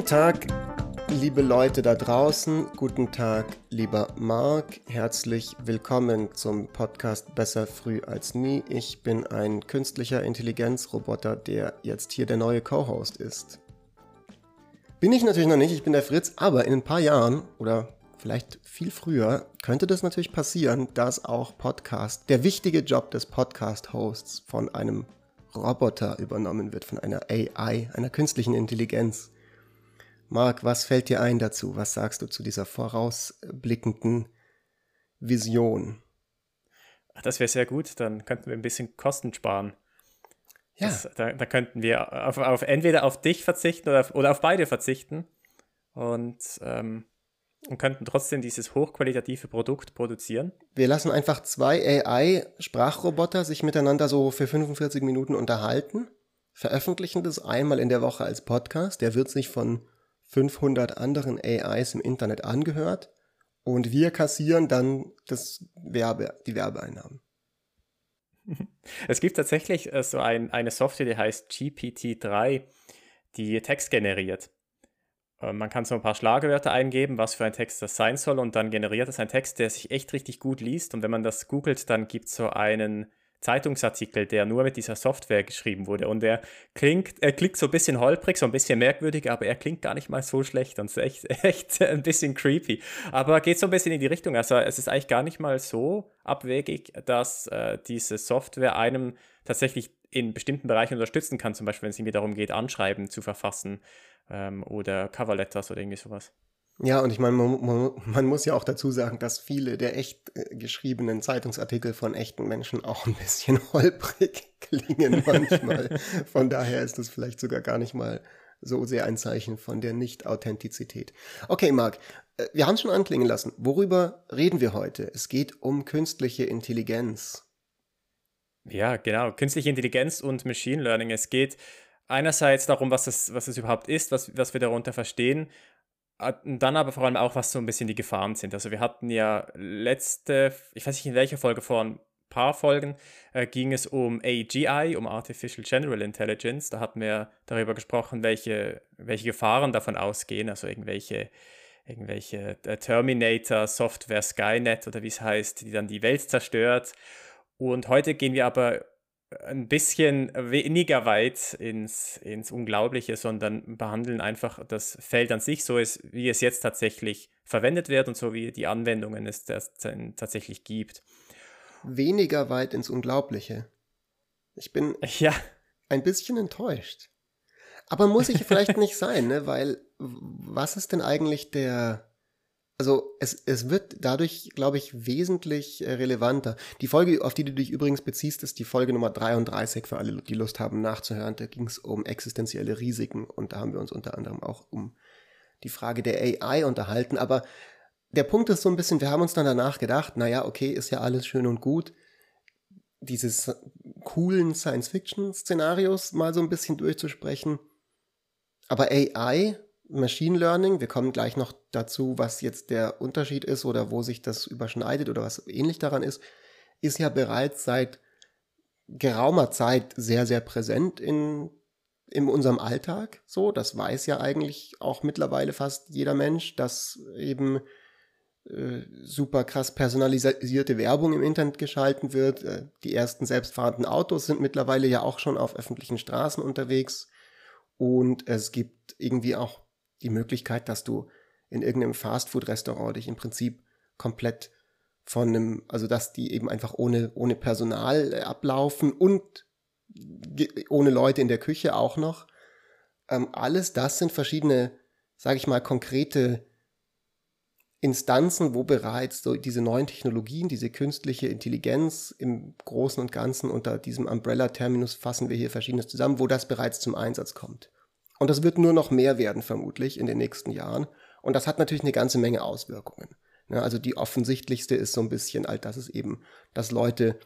Guten Tag, liebe Leute da draußen. Guten Tag, lieber Marc. Herzlich willkommen zum Podcast Besser früh als nie. Ich bin ein künstlicher Intelligenzroboter, der jetzt hier der neue Co-Host ist. Bin ich natürlich noch nicht, ich bin der Fritz, aber in ein paar Jahren oder vielleicht viel früher könnte das natürlich passieren, dass auch Podcast, der wichtige Job des Podcast-Hosts von einem Roboter übernommen wird, von einer AI, einer künstlichen Intelligenz. Marc, was fällt dir ein dazu? Was sagst du zu dieser vorausblickenden Vision? Das wäre sehr gut, dann könnten wir ein bisschen Kosten sparen. Ja. Das, da, da, könnten wir auf, auf, entweder auf dich verzichten oder auf, oder auf beide verzichten und, ähm, und könnten trotzdem dieses hochqualitative Produkt produzieren. Wir lassen einfach zwei AI-Sprachroboter sich miteinander so für 45 Minuten unterhalten, veröffentlichen das einmal in der Woche als Podcast. Der wird sich von 500 anderen AIs im Internet angehört und wir kassieren dann das Werbe, die Werbeeinnahmen. Es gibt tatsächlich äh, so ein, eine Software, die heißt GPT-3, die Text generiert. Äh, man kann so ein paar Schlagwörter eingeben, was für ein Text das sein soll, und dann generiert es einen Text, der sich echt richtig gut liest. Und wenn man das googelt, dann gibt es so einen Zeitungsartikel, der nur mit dieser Software geschrieben wurde. Und er klingt, er klingt so ein bisschen holprig, so ein bisschen merkwürdig, aber er klingt gar nicht mal so schlecht und ist echt, echt ein bisschen creepy. Aber geht so ein bisschen in die Richtung. Also es ist eigentlich gar nicht mal so abwegig, dass äh, diese Software einem tatsächlich in bestimmten Bereichen unterstützen kann, zum Beispiel wenn es irgendwie darum geht, Anschreiben zu verfassen ähm, oder Coverletters oder irgendwie sowas. Ja, und ich meine, man, man, man, muss ja auch dazu sagen, dass viele der echt äh, geschriebenen Zeitungsartikel von echten Menschen auch ein bisschen holprig klingen manchmal. von daher ist das vielleicht sogar gar nicht mal so sehr ein Zeichen von der Nicht-Authentizität. Okay, Marc, äh, wir haben es schon anklingen lassen. Worüber reden wir heute? Es geht um künstliche Intelligenz. Ja, genau. Künstliche Intelligenz und Machine Learning. Es geht einerseits darum, was es, was es überhaupt ist, was, was wir darunter verstehen dann aber vor allem auch, was so ein bisschen die Gefahren sind. Also wir hatten ja letzte, ich weiß nicht in welcher Folge, vor ein paar Folgen äh, ging es um AGI, um Artificial General Intelligence. Da hatten wir darüber gesprochen, welche, welche Gefahren davon ausgehen, also irgendwelche, irgendwelche äh, Terminator-Software, Skynet oder wie es heißt, die dann die Welt zerstört. Und heute gehen wir aber ein bisschen weniger weit ins, ins Unglaubliche, sondern behandeln einfach das Feld an sich, so ist, wie es jetzt tatsächlich verwendet wird und so wie die Anwendungen es tatsächlich gibt. Weniger weit ins Unglaubliche. Ich bin ja. ein bisschen enttäuscht. Aber muss ich vielleicht nicht sein, ne? Weil was ist denn eigentlich der also es, es wird dadurch, glaube ich, wesentlich äh, relevanter. Die Folge, auf die du dich übrigens beziehst, ist die Folge Nummer 33 für alle, die Lust haben nachzuhören. Da ging es um existenzielle Risiken und da haben wir uns unter anderem auch um die Frage der AI unterhalten. Aber der Punkt ist so ein bisschen, wir haben uns dann danach gedacht, naja, okay, ist ja alles schön und gut, dieses coolen Science-Fiction-Szenarios mal so ein bisschen durchzusprechen. Aber AI Machine Learning. Wir kommen gleich noch dazu, was jetzt der Unterschied ist oder wo sich das überschneidet oder was ähnlich daran ist, ist ja bereits seit geraumer Zeit sehr, sehr präsent in, in unserem Alltag. So, das weiß ja eigentlich auch mittlerweile fast jeder Mensch, dass eben äh, super krass personalisierte Werbung im Internet geschalten wird. Äh, die ersten selbstfahrenden Autos sind mittlerweile ja auch schon auf öffentlichen Straßen unterwegs. Und es gibt irgendwie auch die Möglichkeit, dass du in irgendeinem Fastfood-Restaurant dich im Prinzip komplett von einem, also dass die eben einfach ohne, ohne Personal äh, ablaufen und ohne Leute in der Küche auch noch. Ähm, alles das sind verschiedene, sage ich mal, konkrete Instanzen, wo bereits so diese neuen Technologien, diese künstliche Intelligenz im Großen und Ganzen unter diesem Umbrella-Terminus fassen wir hier verschiedenes zusammen, wo das bereits zum Einsatz kommt. Und das wird nur noch mehr werden, vermutlich, in den nächsten Jahren. Und das hat natürlich eine ganze Menge Auswirkungen. Ja, ne, also die offensichtlichste ist so ein bisschen, all das ist eben, dass Leute,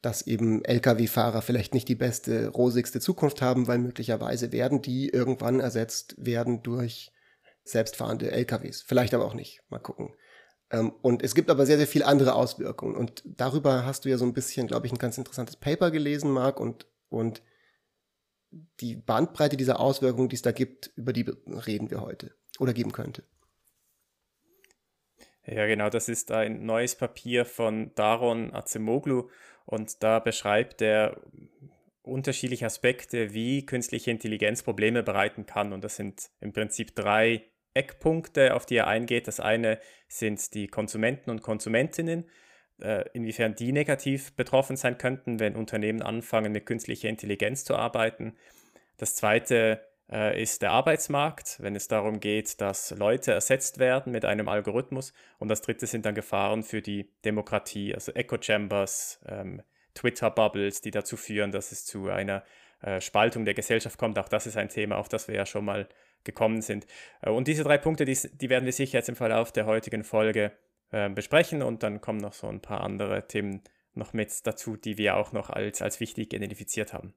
dass eben Lkw-Fahrer vielleicht nicht die beste, rosigste Zukunft haben, weil möglicherweise werden die irgendwann ersetzt werden durch selbstfahrende Lkws. Vielleicht aber auch nicht. Mal gucken. Ähm, und es gibt aber sehr, sehr viele andere Auswirkungen. Und darüber hast du ja so ein bisschen, glaube ich, ein ganz interessantes Paper gelesen, Marc, und, und die Bandbreite dieser Auswirkungen, die es da gibt, über die reden wir heute oder geben könnte. Ja, genau, das ist ein neues Papier von Daron Acemoglu und da beschreibt er unterschiedliche Aspekte, wie künstliche Intelligenz Probleme bereiten kann. Und das sind im Prinzip drei Eckpunkte, auf die er eingeht. Das eine sind die Konsumenten und Konsumentinnen, inwiefern die negativ betroffen sein könnten, wenn Unternehmen anfangen, mit künstlicher Intelligenz zu arbeiten. Das zweite äh, ist der Arbeitsmarkt, wenn es darum geht, dass Leute ersetzt werden mit einem Algorithmus. Und das dritte sind dann Gefahren für die Demokratie, also Echo-Chambers, ähm, Twitter-Bubbles, die dazu führen, dass es zu einer äh, Spaltung der Gesellschaft kommt. Auch das ist ein Thema, auf das wir ja schon mal gekommen sind. Äh, und diese drei Punkte, die, die, werden wir sicher jetzt im Verlauf der heutigen Folge äh, besprechen und dann kommen noch so ein paar andere Themen noch mit dazu, die wir auch noch als, als wichtig identifiziert haben.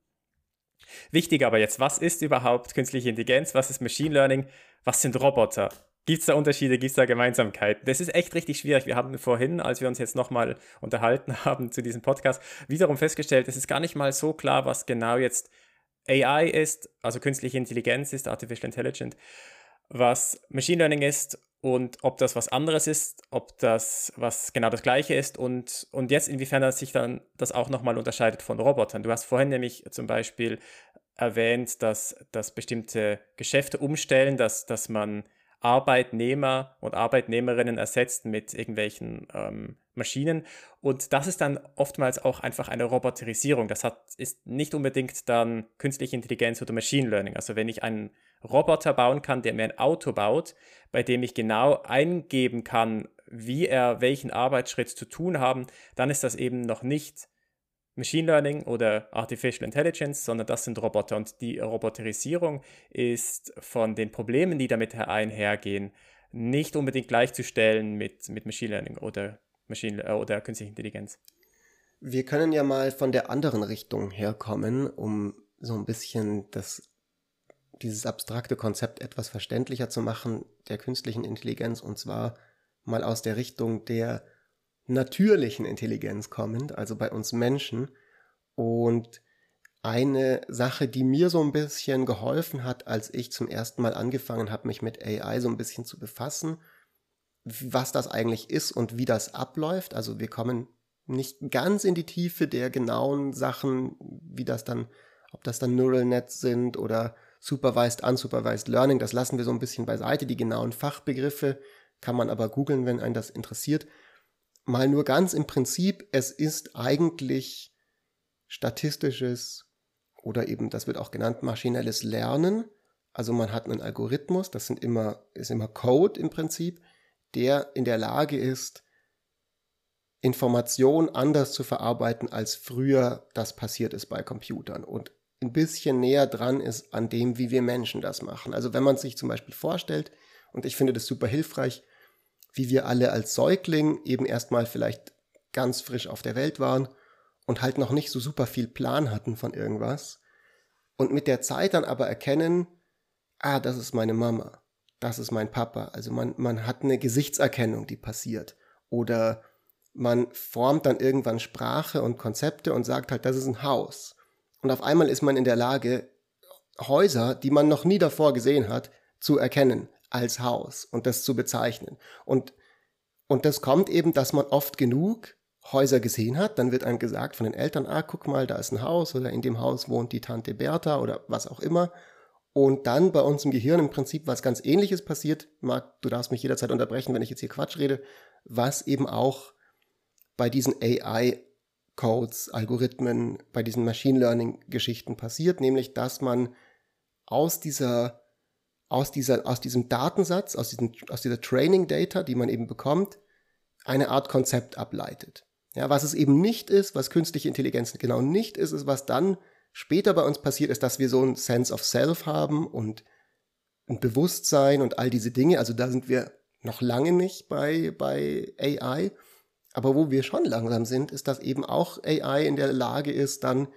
Wichtig aber jetzt, was ist überhaupt künstliche Intelligenz? Was ist Machine Learning? Was sind Roboter? Gibt es da Unterschiede? Gibt es da Gemeinsamkeiten? Das ist echt richtig schwierig. Wir haben vorhin, als wir uns jetzt nochmal unterhalten haben zu diesem Podcast, wiederum festgestellt, es ist gar nicht mal so klar, was genau jetzt AI ist, also künstliche Intelligenz ist, Artificial Intelligence, was Machine Learning ist und ob das was anderes ist, ob das was genau das gleiche ist und, und jetzt inwiefern sich dann das auch nochmal unterscheidet von Robotern. Du hast vorhin nämlich zum Beispiel erwähnt, dass, dass bestimmte Geschäfte umstellen, dass, dass man Arbeitnehmer und Arbeitnehmerinnen ersetzt mit irgendwelchen ähm, Maschinen. Und das ist dann oftmals auch einfach eine Roboterisierung. Das hat, ist nicht unbedingt dann künstliche Intelligenz oder Machine Learning. Also wenn ich einen Roboter bauen kann, der mir ein Auto baut, bei dem ich genau eingeben kann, wie er welchen Arbeitsschritt zu tun haben, dann ist das eben noch nicht Machine Learning oder Artificial Intelligence, sondern das sind Roboter. Und die Roboterisierung ist von den Problemen, die damit einhergehen, nicht unbedingt gleichzustellen mit, mit Machine Learning oder, Machine, äh, oder künstliche Intelligenz. Wir können ja mal von der anderen Richtung herkommen, um so ein bisschen das, dieses abstrakte Konzept etwas verständlicher zu machen der künstlichen Intelligenz und zwar mal aus der Richtung der natürlichen Intelligenz kommend, also bei uns Menschen. Und eine Sache, die mir so ein bisschen geholfen hat, als ich zum ersten Mal angefangen habe, mich mit AI so ein bisschen zu befassen, was das eigentlich ist und wie das abläuft. Also wir kommen nicht ganz in die Tiefe der genauen Sachen, wie das dann, ob das dann Neural Nets sind oder Supervised, Unsupervised Learning, das lassen wir so ein bisschen beiseite. Die genauen Fachbegriffe kann man aber googeln, wenn einen das interessiert mal nur ganz im Prinzip, es ist eigentlich statistisches oder eben, das wird auch genannt, maschinelles Lernen. Also man hat einen Algorithmus, das sind immer, ist immer Code im Prinzip, der in der Lage ist, Information anders zu verarbeiten, als früher das passiert ist bei Computern und ein bisschen näher dran ist an dem, wie wir Menschen das machen. Also wenn man sich zum Beispiel vorstellt, und ich finde das super hilfreich, wie wir alle als Säugling eben erstmal vielleicht ganz frisch auf der Welt waren und halt noch nicht so super viel Plan hatten von irgendwas und mit der Zeit dann aber erkennen, ah, das ist meine Mama, das ist mein Papa. Also man, man hat eine Gesichtserkennung, die passiert. Oder man formt dann irgendwann Sprache und Konzepte und sagt halt, das ist ein Haus. Und auf einmal ist man in der Lage, Häuser, die man noch nie davor gesehen hat, zu erkennen als Haus und das zu bezeichnen. Und, und das kommt eben, dass man oft genug Häuser gesehen hat, dann wird einem gesagt von den Eltern, ah, guck mal, da ist ein Haus oder in dem Haus wohnt die Tante Bertha oder was auch immer. Und dann bei uns im Gehirn im Prinzip was ganz ähnliches passiert. Marc, du darfst mich jederzeit unterbrechen, wenn ich jetzt hier Quatsch rede, was eben auch bei diesen AI-Codes, Algorithmen, bei diesen Machine Learning-Geschichten passiert, nämlich dass man aus dieser aus, dieser, aus diesem Datensatz, aus, diesem, aus dieser Training Data, die man eben bekommt, eine Art Konzept ableitet. Ja, was es eben nicht ist, was künstliche Intelligenz genau nicht ist, ist, was dann später bei uns passiert ist, dass wir so ein Sense of Self haben und ein Bewusstsein und all diese Dinge. Also da sind wir noch lange nicht bei, bei AI. Aber wo wir schon langsam sind, ist, dass eben auch AI in der Lage ist, dann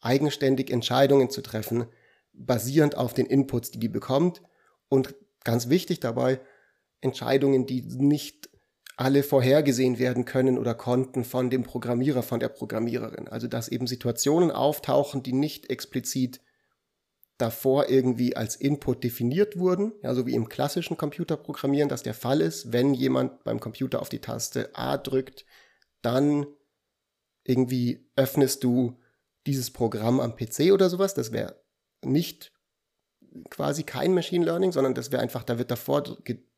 eigenständig Entscheidungen zu treffen, basierend auf den Inputs, die die bekommt. Und ganz wichtig dabei, Entscheidungen, die nicht alle vorhergesehen werden können oder konnten von dem Programmierer, von der Programmiererin. Also dass eben Situationen auftauchen, die nicht explizit davor irgendwie als Input definiert wurden, ja, so wie im klassischen Computerprogrammieren das der Fall ist, wenn jemand beim Computer auf die Taste A drückt, dann irgendwie öffnest du dieses Programm am PC oder sowas. Das wäre nicht quasi kein Machine Learning, sondern das wäre einfach, da wird davor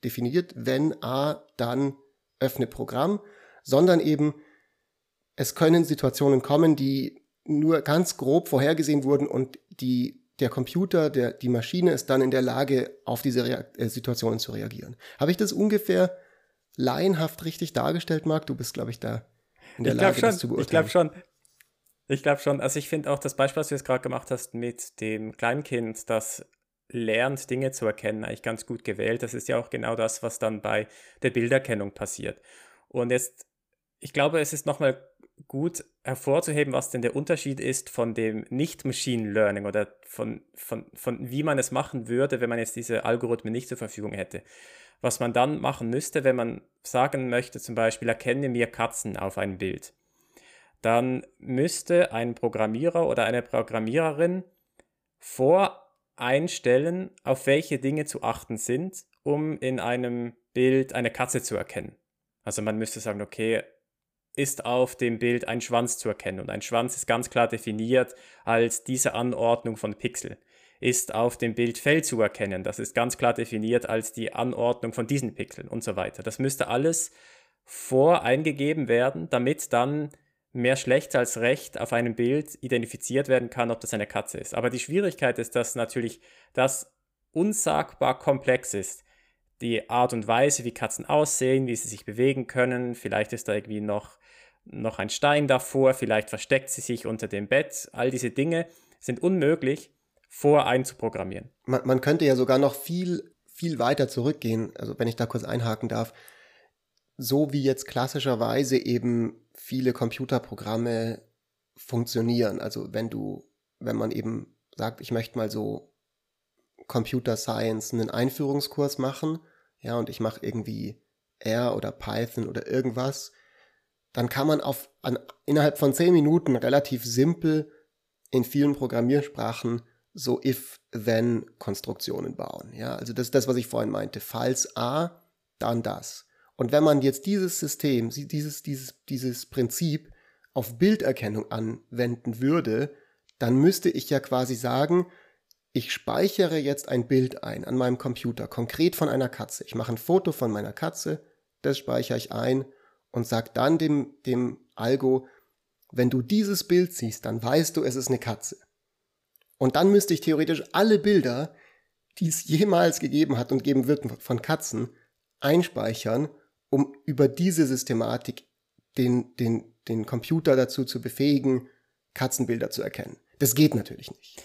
definiert, wenn A, dann öffne Programm, sondern eben es können Situationen kommen, die nur ganz grob vorhergesehen wurden und die der Computer, der, die Maschine ist dann in der Lage, auf diese Reakt äh, Situationen zu reagieren. Habe ich das ungefähr laienhaft richtig dargestellt, Marc? Du bist, glaube ich, da in der ich Lage, schon, das zu beurteilen. Ich glaube schon. Ich glaube schon. Also ich finde auch das Beispiel, was du jetzt gerade gemacht hast mit dem Kleinkind, das lernt, Dinge zu erkennen, eigentlich ganz gut gewählt. Das ist ja auch genau das, was dann bei der Bilderkennung passiert. Und jetzt, ich glaube, es ist nochmal gut hervorzuheben, was denn der Unterschied ist von dem Nicht-Machine Learning oder von, von, von wie man es machen würde, wenn man jetzt diese Algorithmen nicht zur Verfügung hätte. Was man dann machen müsste, wenn man sagen möchte, zum Beispiel, erkenne mir Katzen auf ein Bild, dann müsste ein Programmierer oder eine Programmiererin voreinstellen, auf welche Dinge zu achten sind, um in einem Bild eine Katze zu erkennen. Also man müsste sagen, okay, ist auf dem Bild ein Schwanz zu erkennen. Und ein Schwanz ist ganz klar definiert als diese Anordnung von Pixel. Ist auf dem Bild Fell zu erkennen. Das ist ganz klar definiert als die Anordnung von diesen Pixeln und so weiter. Das müsste alles voreingegeben werden, damit dann mehr schlecht als recht auf einem Bild identifiziert werden kann, ob das eine Katze ist. Aber die Schwierigkeit ist, dass natürlich das unsagbar komplex ist die Art und Weise, wie Katzen aussehen, wie sie sich bewegen können. Vielleicht ist da irgendwie noch noch ein Stein davor, vielleicht versteckt sie sich unter dem Bett. All diese Dinge sind unmöglich voreinzuprogrammieren. Man, man könnte ja sogar noch viel, viel weiter zurückgehen, also wenn ich da kurz einhaken darf. So wie jetzt klassischerweise eben viele Computerprogramme funktionieren. Also wenn du, wenn man eben sagt, ich möchte mal so Computer Science einen Einführungskurs machen, ja, und ich mache irgendwie R oder Python oder irgendwas, dann kann man auf, an, innerhalb von zehn Minuten relativ simpel in vielen Programmiersprachen so if-then-Konstruktionen bauen. Ja, also das ist das, was ich vorhin meinte. Falls A, dann das. Und wenn man jetzt dieses System, dieses, dieses, dieses Prinzip auf Bilderkennung anwenden würde, dann müsste ich ja quasi sagen, ich speichere jetzt ein Bild ein an meinem Computer, konkret von einer Katze. Ich mache ein Foto von meiner Katze, das speichere ich ein und sagt dann dem, dem Algo, wenn du dieses Bild siehst, dann weißt du, es ist eine Katze. Und dann müsste ich theoretisch alle Bilder, die es jemals gegeben hat und geben wird von Katzen, einspeichern, um über diese Systematik den, den, den Computer dazu zu befähigen, Katzenbilder zu erkennen. Das geht natürlich nicht.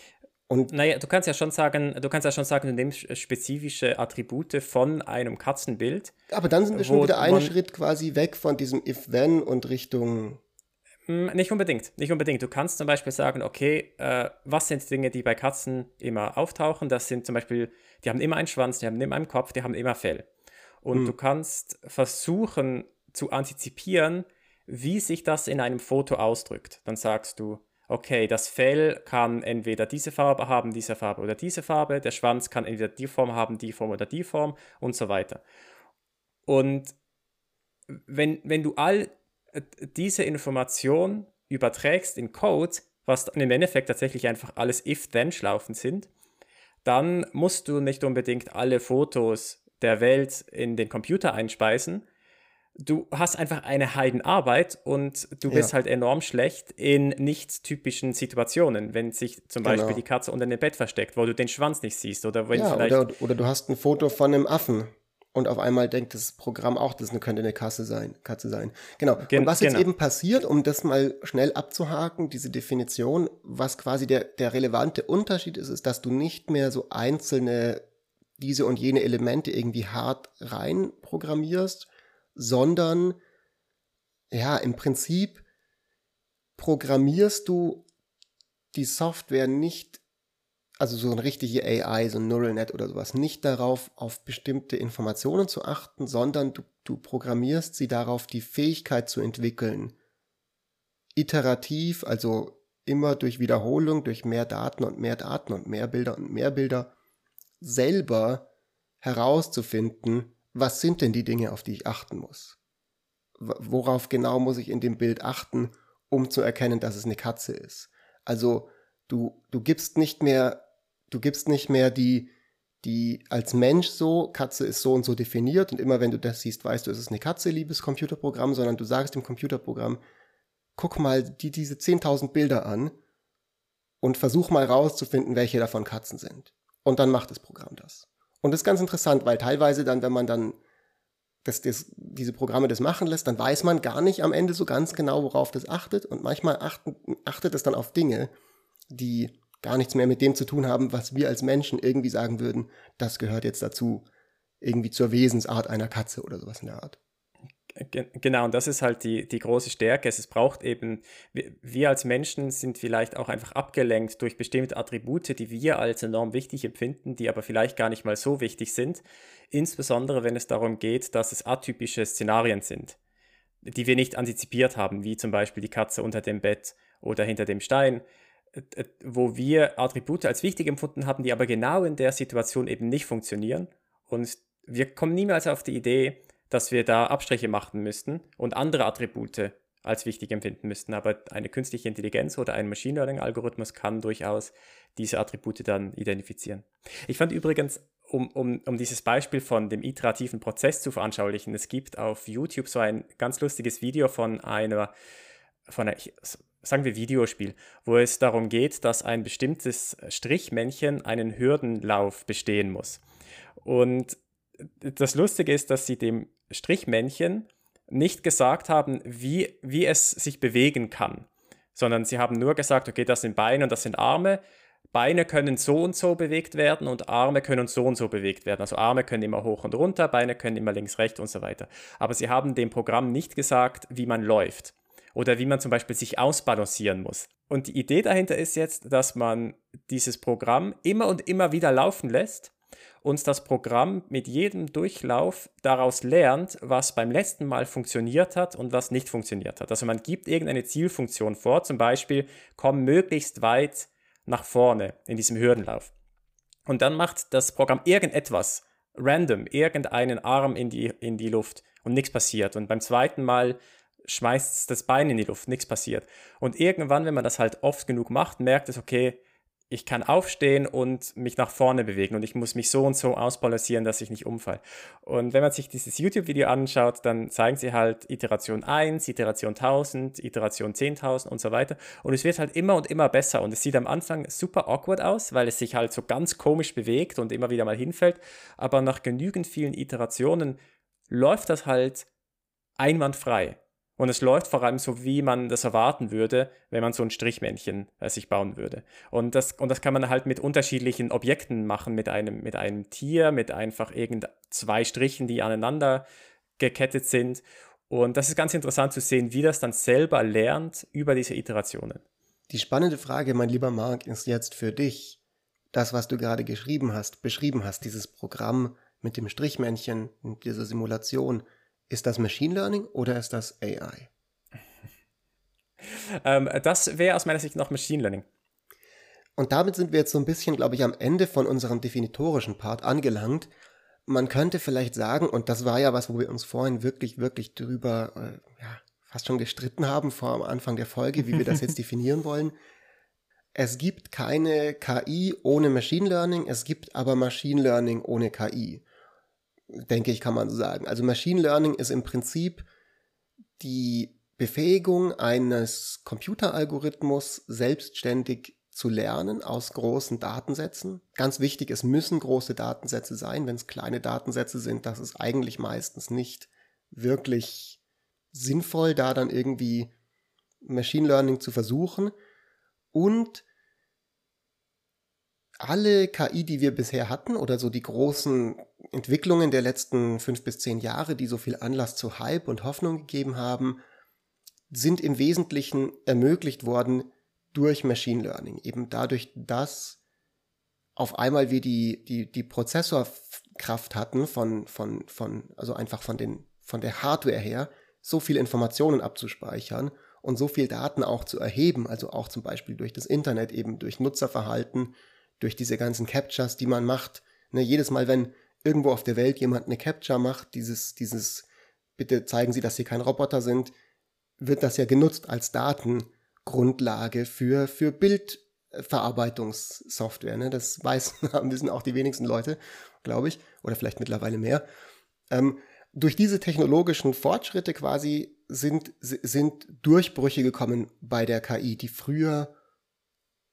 Und naja, du kannst ja schon sagen, du kannst ja schon sagen, du nimmst spezifische Attribute von einem Katzenbild. Aber dann sind wir schon wieder einen Schritt quasi weg von diesem If-Then und Richtung. Hm, nicht unbedingt, nicht unbedingt. Du kannst zum Beispiel sagen, okay, äh, was sind Dinge, die bei Katzen immer auftauchen? Das sind zum Beispiel, die haben immer einen Schwanz, die haben immer einen Kopf, die haben immer Fell. Und hm. du kannst versuchen zu antizipieren, wie sich das in einem Foto ausdrückt. Dann sagst du, okay, das Fell kann entweder diese Farbe haben, diese Farbe oder diese Farbe, der Schwanz kann entweder die Form haben, die Form oder die Form und so weiter. Und wenn, wenn du all äh, diese Information überträgst in Code, was im Endeffekt tatsächlich einfach alles if-then-Schlaufen sind, dann musst du nicht unbedingt alle Fotos der Welt in den Computer einspeisen, du hast einfach eine Heidenarbeit und du bist ja. halt enorm schlecht in nicht typischen Situationen, wenn sich zum genau. Beispiel die Katze unter dem Bett versteckt, wo du den Schwanz nicht siehst oder wenn ja, vielleicht oder, oder du hast ein Foto von einem Affen und auf einmal denkt das Programm auch, das könnte eine Katze sein, Katze sein. Genau. Gen und was jetzt genau. eben passiert, um das mal schnell abzuhaken, diese Definition, was quasi der, der relevante Unterschied ist, ist, dass du nicht mehr so einzelne diese und jene Elemente irgendwie hart rein programmierst, sondern ja, im Prinzip programmierst du die Software nicht, also so eine richtige AI, so ein Neural Net oder sowas, nicht darauf, auf bestimmte Informationen zu achten, sondern du, du programmierst sie darauf, die Fähigkeit zu entwickeln, iterativ, also immer durch Wiederholung, durch mehr Daten und mehr Daten und mehr Bilder und mehr Bilder selber herauszufinden, was sind denn die Dinge, auf die ich achten muss? Worauf genau muss ich in dem Bild achten, um zu erkennen, dass es eine Katze ist? Also du, du gibst nicht mehr, du gibst nicht mehr die, die als Mensch so, Katze ist so und so definiert und immer wenn du das siehst, weißt du, es ist eine Katze, liebes Computerprogramm, sondern du sagst dem Computerprogramm, guck mal die, diese 10.000 Bilder an und versuch mal rauszufinden, welche davon Katzen sind. Und dann macht das Programm das. Und das ist ganz interessant, weil teilweise dann, wenn man dann das, das, diese Programme das machen lässt, dann weiß man gar nicht am Ende so ganz genau, worauf das achtet. Und manchmal achten, achtet es dann auf Dinge, die gar nichts mehr mit dem zu tun haben, was wir als Menschen irgendwie sagen würden, das gehört jetzt dazu, irgendwie zur Wesensart einer Katze oder sowas in der Art. Genau, und das ist halt die, die große Stärke. Es braucht eben, wir als Menschen sind vielleicht auch einfach abgelenkt durch bestimmte Attribute, die wir als enorm wichtig empfinden, die aber vielleicht gar nicht mal so wichtig sind. Insbesondere wenn es darum geht, dass es atypische Szenarien sind, die wir nicht antizipiert haben, wie zum Beispiel die Katze unter dem Bett oder hinter dem Stein, wo wir Attribute als wichtig empfunden haben, die aber genau in der Situation eben nicht funktionieren. Und wir kommen niemals auf die Idee, dass wir da Abstriche machen müssten und andere Attribute als wichtig empfinden müssten. Aber eine künstliche Intelligenz oder ein Machine Learning-Algorithmus kann durchaus diese Attribute dann identifizieren. Ich fand übrigens, um, um, um dieses Beispiel von dem iterativen Prozess zu veranschaulichen, es gibt auf YouTube so ein ganz lustiges Video von einer, von einer, sagen wir Videospiel, wo es darum geht, dass ein bestimmtes Strichmännchen einen Hürdenlauf bestehen muss. Und das Lustige ist, dass sie dem Strichmännchen nicht gesagt haben, wie, wie es sich bewegen kann, sondern sie haben nur gesagt, okay, das sind Beine und das sind Arme. Beine können so und so bewegt werden und Arme können so und so bewegt werden. Also Arme können immer hoch und runter, Beine können immer links, rechts und so weiter. Aber sie haben dem Programm nicht gesagt, wie man läuft oder wie man zum Beispiel sich ausbalancieren muss. Und die Idee dahinter ist jetzt, dass man dieses Programm immer und immer wieder laufen lässt und das Programm mit jedem Durchlauf daraus lernt, was beim letzten Mal funktioniert hat und was nicht funktioniert hat. Also man gibt irgendeine Zielfunktion vor, zum Beispiel komm möglichst weit nach vorne in diesem Hürdenlauf. Und dann macht das Programm irgendetwas, random, irgendeinen Arm in die, in die Luft und nichts passiert. Und beim zweiten Mal schmeißt es das Bein in die Luft, nichts passiert. Und irgendwann, wenn man das halt oft genug macht, merkt es, okay, ich kann aufstehen und mich nach vorne bewegen und ich muss mich so und so ausbalancieren, dass ich nicht umfalle. Und wenn man sich dieses YouTube-Video anschaut, dann zeigen sie halt Iteration 1, Iteration 1000, Iteration 10.000 und so weiter. Und es wird halt immer und immer besser und es sieht am Anfang super awkward aus, weil es sich halt so ganz komisch bewegt und immer wieder mal hinfällt. Aber nach genügend vielen Iterationen läuft das halt einwandfrei. Und es läuft vor allem so, wie man das erwarten würde, wenn man so ein Strichmännchen äh, sich bauen würde. Und das, und das kann man halt mit unterschiedlichen Objekten machen, mit einem, mit einem Tier, mit einfach irgend zwei Strichen, die aneinander gekettet sind. Und das ist ganz interessant zu sehen, wie das dann selber lernt über diese Iterationen. Die spannende Frage, mein lieber Marc, ist jetzt für dich, das, was du gerade geschrieben hast, beschrieben hast, dieses Programm mit dem Strichmännchen, dieser Simulation, ist das Machine Learning oder ist das AI? ähm, das wäre aus meiner Sicht noch Machine Learning. Und damit sind wir jetzt so ein bisschen, glaube ich, am Ende von unserem definitorischen Part angelangt. Man könnte vielleicht sagen, und das war ja was, wo wir uns vorhin wirklich, wirklich drüber äh, ja, fast schon gestritten haben vor am Anfang der Folge, wie wir das jetzt definieren wollen. Es gibt keine KI ohne Machine Learning, es gibt aber Machine Learning ohne KI denke ich, kann man so sagen. Also Machine Learning ist im Prinzip die Befähigung eines Computeralgorithmus selbstständig zu lernen aus großen Datensätzen. Ganz wichtig, es müssen große Datensätze sein. Wenn es kleine Datensätze sind, das ist eigentlich meistens nicht wirklich sinnvoll, da dann irgendwie Machine Learning zu versuchen. Und alle KI, die wir bisher hatten, oder so die großen Entwicklungen der letzten fünf bis zehn Jahre, die so viel Anlass zu Hype und Hoffnung gegeben haben, sind im Wesentlichen ermöglicht worden durch Machine Learning. Eben dadurch, dass auf einmal wir die, die, die Prozessorkraft hatten von, von, von, also einfach von den, von der Hardware her, so viel Informationen abzuspeichern und so viel Daten auch zu erheben, also auch zum Beispiel durch das Internet, eben durch Nutzerverhalten, durch diese ganzen Captures, die man macht. Ne, jedes Mal, wenn irgendwo auf der Welt jemand eine Capture macht, dieses, dieses, bitte zeigen Sie, dass Sie kein Roboter sind, wird das ja genutzt als Datengrundlage für, für Bildverarbeitungssoftware. Ne? Das weiß, wissen auch die wenigsten Leute, glaube ich, oder vielleicht mittlerweile mehr. Ähm, durch diese technologischen Fortschritte quasi sind, sind Durchbrüche gekommen bei der KI, die früher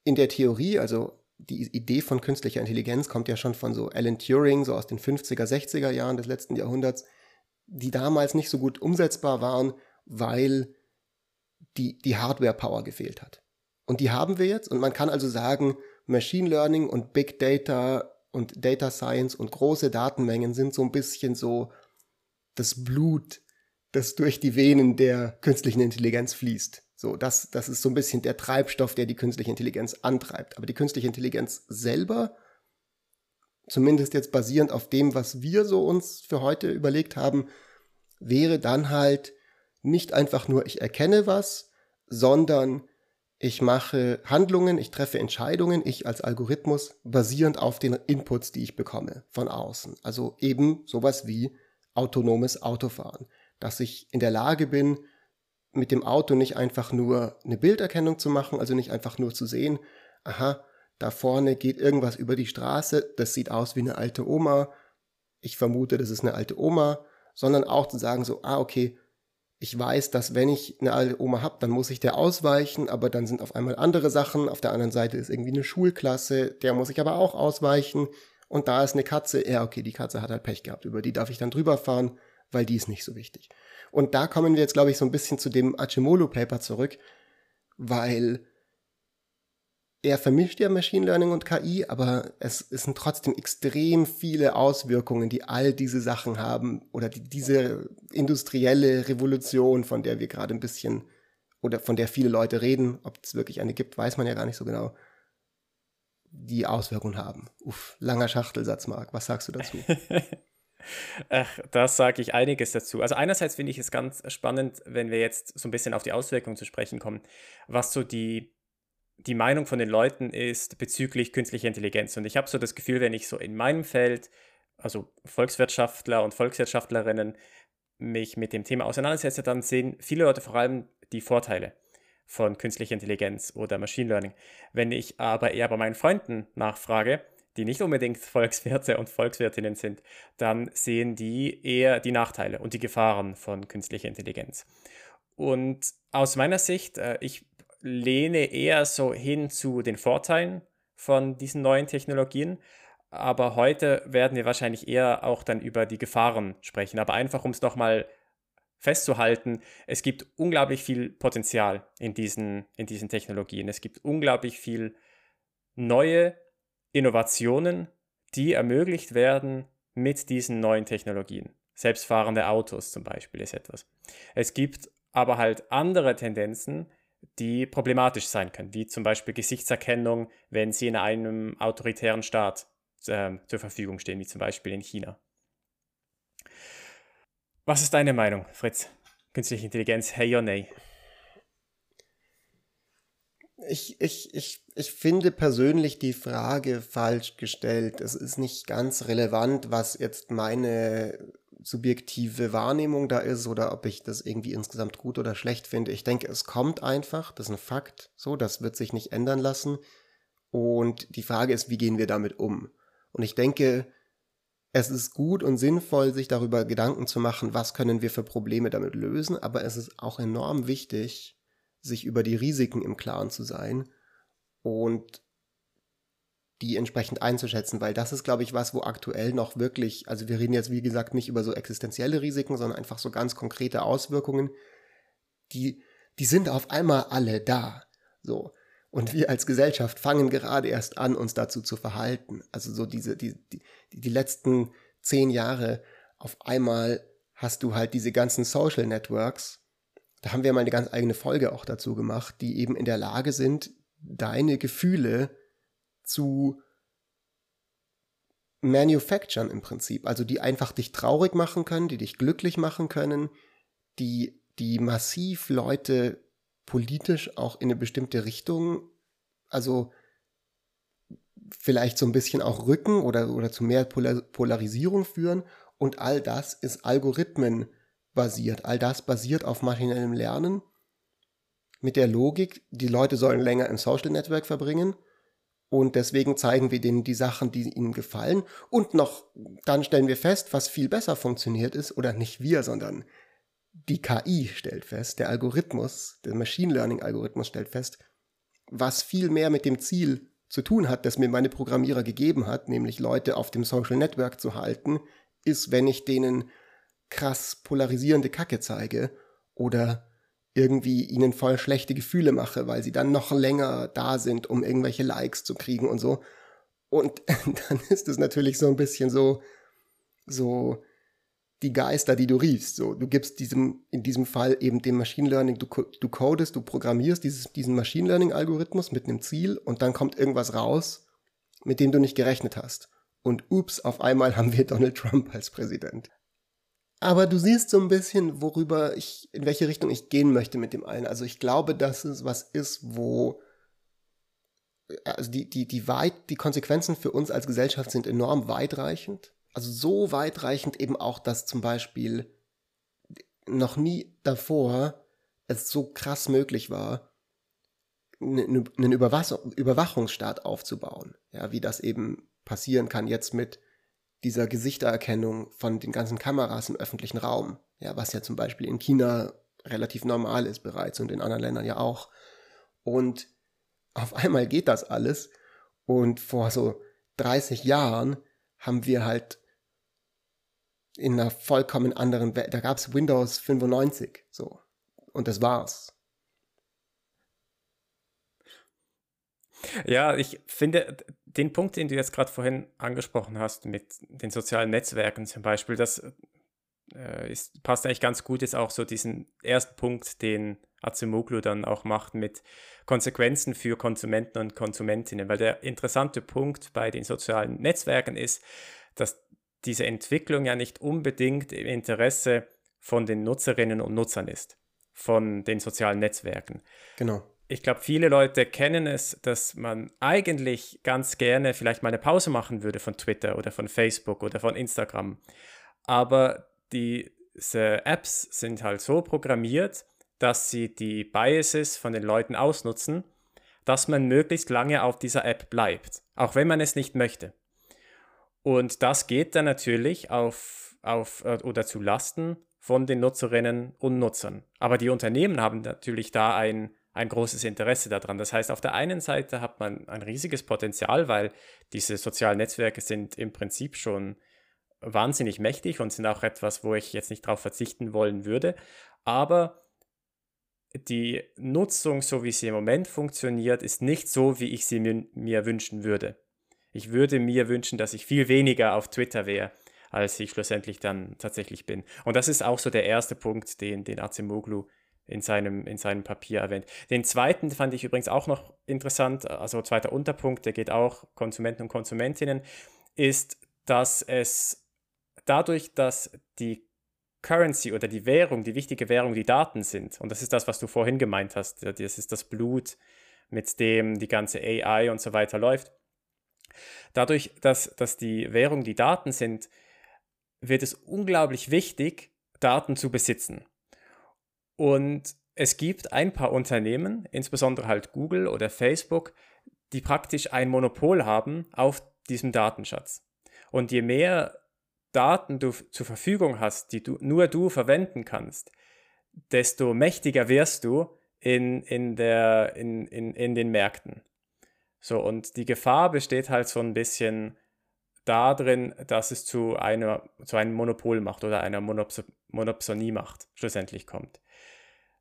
in der Theorie, also die Idee von künstlicher Intelligenz kommt ja schon von so Alan Turing, so aus den 50er, 60er Jahren des letzten Jahrhunderts, die damals nicht so gut umsetzbar waren, weil die, die Hardware-Power gefehlt hat. Und die haben wir jetzt und man kann also sagen, Machine Learning und Big Data und Data Science und große Datenmengen sind so ein bisschen so das Blut, das durch die Venen der künstlichen Intelligenz fließt. So, das, das ist so ein bisschen der Treibstoff, der die künstliche Intelligenz antreibt. Aber die künstliche Intelligenz selber, zumindest jetzt basierend auf dem, was wir so uns für heute überlegt haben, wäre dann halt nicht einfach nur, ich erkenne was, sondern ich mache Handlungen, ich treffe Entscheidungen, ich als Algorithmus, basierend auf den Inputs, die ich bekomme von außen. Also eben sowas wie autonomes Autofahren. Dass ich in der Lage bin, mit dem Auto nicht einfach nur eine Bilderkennung zu machen, also nicht einfach nur zu sehen, aha, da vorne geht irgendwas über die Straße, das sieht aus wie eine alte Oma, ich vermute, das ist eine alte Oma, sondern auch zu sagen so, ah, okay, ich weiß, dass wenn ich eine alte Oma habe, dann muss ich der ausweichen, aber dann sind auf einmal andere Sachen, auf der anderen Seite ist irgendwie eine Schulklasse, der muss ich aber auch ausweichen. Und da ist eine Katze, ja, okay, die Katze hat halt Pech gehabt, über die darf ich dann drüber fahren, weil die ist nicht so wichtig. Und da kommen wir jetzt, glaube ich, so ein bisschen zu dem Achimolo-Paper zurück, weil er vermischt ja Machine Learning und KI, aber es, es sind trotzdem extrem viele Auswirkungen, die all diese Sachen haben oder die, diese industrielle Revolution, von der wir gerade ein bisschen oder von der viele Leute reden, ob es wirklich eine gibt, weiß man ja gar nicht so genau, die Auswirkungen haben. Uff, langer Schachtelsatz, Marc. Was sagst du dazu? Ach, da sage ich einiges dazu. Also einerseits finde ich es ganz spannend, wenn wir jetzt so ein bisschen auf die Auswirkungen zu sprechen kommen, was so die, die Meinung von den Leuten ist bezüglich künstlicher Intelligenz. Und ich habe so das Gefühl, wenn ich so in meinem Feld, also Volkswirtschaftler und Volkswirtschaftlerinnen, mich mit dem Thema auseinandersetze, dann sehen viele Leute vor allem die Vorteile von künstlicher Intelligenz oder Machine Learning. Wenn ich aber eher bei meinen Freunden nachfrage, die nicht unbedingt Volkswirte und Volkswirtinnen sind, dann sehen die eher die Nachteile und die Gefahren von künstlicher Intelligenz. Und aus meiner Sicht, äh, ich lehne eher so hin zu den Vorteilen von diesen neuen Technologien. Aber heute werden wir wahrscheinlich eher auch dann über die Gefahren sprechen. Aber einfach, um es nochmal festzuhalten, es gibt unglaublich viel Potenzial in diesen, in diesen Technologien. Es gibt unglaublich viel neue Innovationen, die ermöglicht werden mit diesen neuen Technologien. Selbstfahrende Autos zum Beispiel ist etwas. Es gibt aber halt andere Tendenzen, die problematisch sein können, wie zum Beispiel Gesichtserkennung, wenn sie in einem autoritären Staat äh, zur Verfügung stehen, wie zum Beispiel in China. Was ist deine Meinung, Fritz? Künstliche Intelligenz, hey or nay? Ich, ich, ich, ich finde persönlich die Frage falsch gestellt. Es ist nicht ganz relevant, was jetzt meine subjektive Wahrnehmung da ist oder ob ich das irgendwie insgesamt gut oder schlecht finde. Ich denke, es kommt einfach, das ist ein Fakt, so, das wird sich nicht ändern lassen. Und die Frage ist, wie gehen wir damit um? Und ich denke, es ist gut und sinnvoll, sich darüber Gedanken zu machen, was können wir für Probleme damit lösen, aber es ist auch enorm wichtig, sich über die Risiken im Klaren zu sein und die entsprechend einzuschätzen, weil das ist, glaube ich, was, wo aktuell noch wirklich, also wir reden jetzt, wie gesagt, nicht über so existenzielle Risiken, sondern einfach so ganz konkrete Auswirkungen, die, die sind auf einmal alle da. So. Und wir als Gesellschaft fangen gerade erst an, uns dazu zu verhalten. Also so diese, die, die, die letzten zehn Jahre auf einmal hast du halt diese ganzen Social Networks, da haben wir mal eine ganz eigene Folge auch dazu gemacht, die eben in der Lage sind, deine Gefühle zu manufacturen im Prinzip. Also die einfach dich traurig machen können, die dich glücklich machen können, die, die massiv Leute politisch auch in eine bestimmte Richtung, also vielleicht so ein bisschen auch rücken oder, oder zu mehr Polar Polarisierung führen. Und all das ist algorithmenbasiert. All das basiert auf maschinellem Lernen mit der Logik, die Leute sollen länger im Social Network verbringen und deswegen zeigen wir denen die Sachen, die ihnen gefallen. Und noch, dann stellen wir fest, was viel besser funktioniert ist, oder nicht wir, sondern die KI stellt fest, der Algorithmus, der Machine Learning Algorithmus stellt fest, was viel mehr mit dem Ziel zu tun hat, das mir meine Programmierer gegeben hat, nämlich Leute auf dem Social Network zu halten, ist, wenn ich denen krass polarisierende Kacke zeige oder irgendwie ihnen voll schlechte Gefühle mache, weil sie dann noch länger da sind, um irgendwelche Likes zu kriegen und so. Und dann ist es natürlich so ein bisschen so, so die Geister, die du riefst. So, du gibst diesem, in diesem Fall eben dem Machine Learning, du, du codest, du programmierst dieses, diesen Machine Learning Algorithmus mit einem Ziel und dann kommt irgendwas raus, mit dem du nicht gerechnet hast. Und ups, auf einmal haben wir Donald Trump als Präsident. Aber du siehst so ein bisschen, worüber ich, in welche Richtung ich gehen möchte mit dem einen. Also ich glaube, dass es was ist, wo also die, die, die weit, die Konsequenzen für uns als Gesellschaft sind enorm weitreichend. Also so weitreichend eben auch, dass zum Beispiel noch nie davor es so krass möglich war, einen Überwachungsstaat aufzubauen. Ja, wie das eben passieren kann jetzt mit dieser Gesichtererkennung von den ganzen Kameras im öffentlichen Raum, ja, was ja zum Beispiel in China relativ normal ist bereits und in anderen Ländern ja auch. Und auf einmal geht das alles und vor so 30 Jahren haben wir halt in einer vollkommen anderen Welt, da gab es Windows 95, so. Und das war's. Ja, ich finde den Punkt, den du jetzt gerade vorhin angesprochen hast mit den sozialen Netzwerken zum Beispiel, das äh, ist, passt eigentlich ganz gut jetzt auch so diesen ersten Punkt, den Azimoglu dann auch macht mit Konsequenzen für Konsumenten und Konsumentinnen, weil der interessante Punkt bei den sozialen Netzwerken ist, dass diese Entwicklung ja nicht unbedingt im Interesse von den Nutzerinnen und Nutzern ist, von den sozialen Netzwerken. Genau ich glaube, viele Leute kennen es, dass man eigentlich ganz gerne vielleicht mal eine Pause machen würde von Twitter oder von Facebook oder von Instagram. Aber diese Apps sind halt so programmiert, dass sie die Biases von den Leuten ausnutzen, dass man möglichst lange auf dieser App bleibt, auch wenn man es nicht möchte. Und das geht dann natürlich auf, auf äh, oder zu Lasten von den Nutzerinnen und Nutzern. Aber die Unternehmen haben natürlich da ein ein großes Interesse daran. Das heißt, auf der einen Seite hat man ein riesiges Potenzial, weil diese sozialen Netzwerke sind im Prinzip schon wahnsinnig mächtig und sind auch etwas, wo ich jetzt nicht darauf verzichten wollen würde. Aber die Nutzung, so wie sie im Moment funktioniert, ist nicht so, wie ich sie mir, wünschen würde. Ich würde mir wünschen, dass ich viel weniger auf Twitter wäre, als ich schlussendlich dann tatsächlich bin. Und das ist auch so der erste Punkt, den, den Acemoglu in seinem, in seinem Papier erwähnt. Den zweiten fand ich übrigens auch noch interessant, also zweiter Unterpunkt, der geht auch Konsumenten und Konsumentinnen, ist, dass es dadurch, dass die Currency oder die Währung, die wichtige Währung, die Daten sind, und das ist das, was du vorhin gemeint hast, das ist das Blut, mit dem die ganze AI und so weiter läuft. Dadurch, dass, dass die Währung die Daten sind, wird es unglaublich wichtig, Daten zu besitzen. Und es gibt ein paar Unternehmen, insbesondere halt Google oder Facebook, die praktisch ein Monopol haben auf diesem Datenschatz. Und je mehr Daten du zur Verfügung hast, die du, nur du verwenden kannst, desto mächtiger wirst du in, in, der, in, in, in den Märkten. So, und die Gefahr besteht halt so ein bisschen darin, dass es zu, einer, zu einem Monopol macht oder einer Monopsonie macht, schlussendlich kommt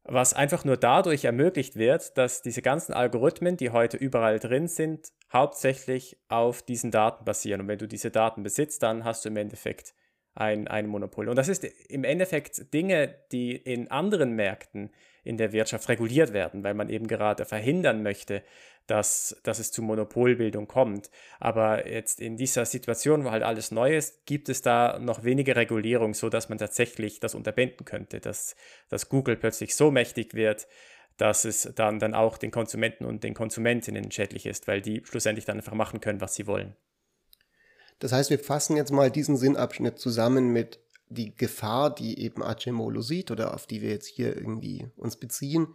was einfach nur dadurch ermöglicht wird, dass diese ganzen Algorithmen, die heute überall drin sind, hauptsächlich auf diesen Daten basieren. Und wenn du diese Daten besitzt, dann hast du im Endeffekt ein, ein Monopol. Und das ist im Endeffekt Dinge, die in anderen Märkten in der Wirtschaft reguliert werden, weil man eben gerade verhindern möchte, dass, dass es zu Monopolbildung kommt. Aber jetzt in dieser Situation, wo halt alles neu ist, gibt es da noch wenige Regulierung, so dass man tatsächlich das unterbinden könnte, dass, dass Google plötzlich so mächtig wird, dass es dann, dann auch den Konsumenten und den Konsumentinnen schädlich ist, weil die schlussendlich dann einfach machen können, was sie wollen. Das heißt, wir fassen jetzt mal diesen Sinnabschnitt zusammen mit die Gefahr, die eben Acemolo sieht oder auf die wir jetzt hier irgendwie uns beziehen,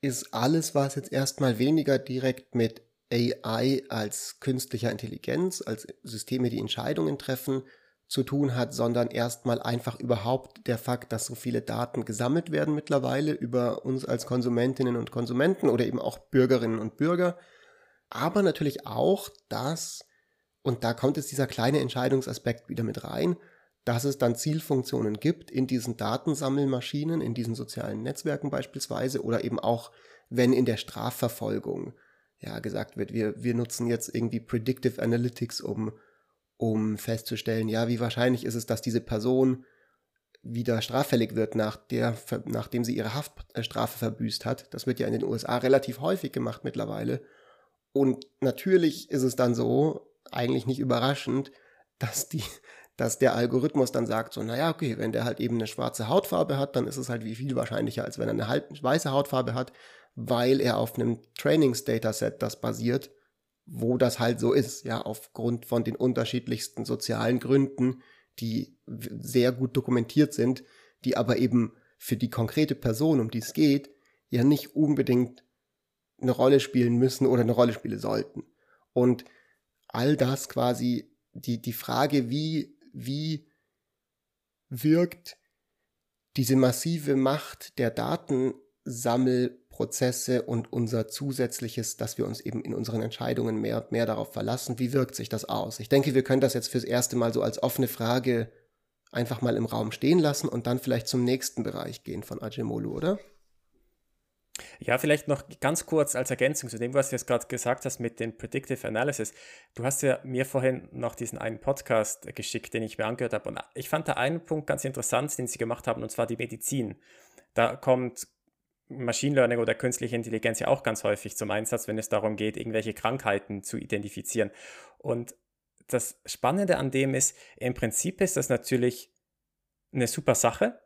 ist alles, was jetzt erstmal weniger direkt mit AI als künstlicher Intelligenz, als Systeme, die Entscheidungen treffen, zu tun hat, sondern erstmal einfach überhaupt der Fakt, dass so viele Daten gesammelt werden mittlerweile über uns als Konsumentinnen und Konsumenten oder eben auch Bürgerinnen und Bürger. Aber natürlich auch, dass, und da kommt jetzt dieser kleine Entscheidungsaspekt wieder mit rein, dass es dann Zielfunktionen gibt in diesen Datensammelmaschinen, in diesen sozialen Netzwerken beispielsweise oder eben auch, wenn in der Strafverfolgung ja gesagt wird, wir, wir nutzen jetzt irgendwie Predictive Analytics, um, um festzustellen, ja, wie wahrscheinlich ist es, dass diese Person wieder straffällig wird, nach der, nachdem sie ihre Haftstrafe verbüßt hat. Das wird ja in den USA relativ häufig gemacht mittlerweile. Und natürlich ist es dann so, eigentlich nicht überraschend, dass die, dass der Algorithmus dann sagt, so, naja, okay, wenn der halt eben eine schwarze Hautfarbe hat, dann ist es halt wie viel wahrscheinlicher, als wenn er eine weiße Hautfarbe hat, weil er auf einem Trainings-Dataset das basiert, wo das halt so ist, ja, aufgrund von den unterschiedlichsten sozialen Gründen, die sehr gut dokumentiert sind, die aber eben für die konkrete Person, um die es geht, ja nicht unbedingt eine Rolle spielen müssen oder eine Rolle spielen sollten. Und all das quasi, die, die Frage, wie wie wirkt diese massive Macht der Datensammelprozesse und unser zusätzliches, dass wir uns eben in unseren Entscheidungen mehr und mehr darauf verlassen, wie wirkt sich das aus? Ich denke, wir können das jetzt fürs erste Mal so als offene Frage einfach mal im Raum stehen lassen und dann vielleicht zum nächsten Bereich gehen von Ajemolu, oder? Ja, vielleicht noch ganz kurz als Ergänzung zu dem, was du jetzt gerade gesagt hast mit dem Predictive Analysis. Du hast ja mir vorhin noch diesen einen Podcast geschickt, den ich mir angehört habe. Und ich fand da einen Punkt ganz interessant, den sie gemacht haben, und zwar die Medizin. Da kommt Machine Learning oder künstliche Intelligenz ja auch ganz häufig zum Einsatz, wenn es darum geht, irgendwelche Krankheiten zu identifizieren. Und das Spannende an dem ist, im Prinzip ist das natürlich eine super Sache,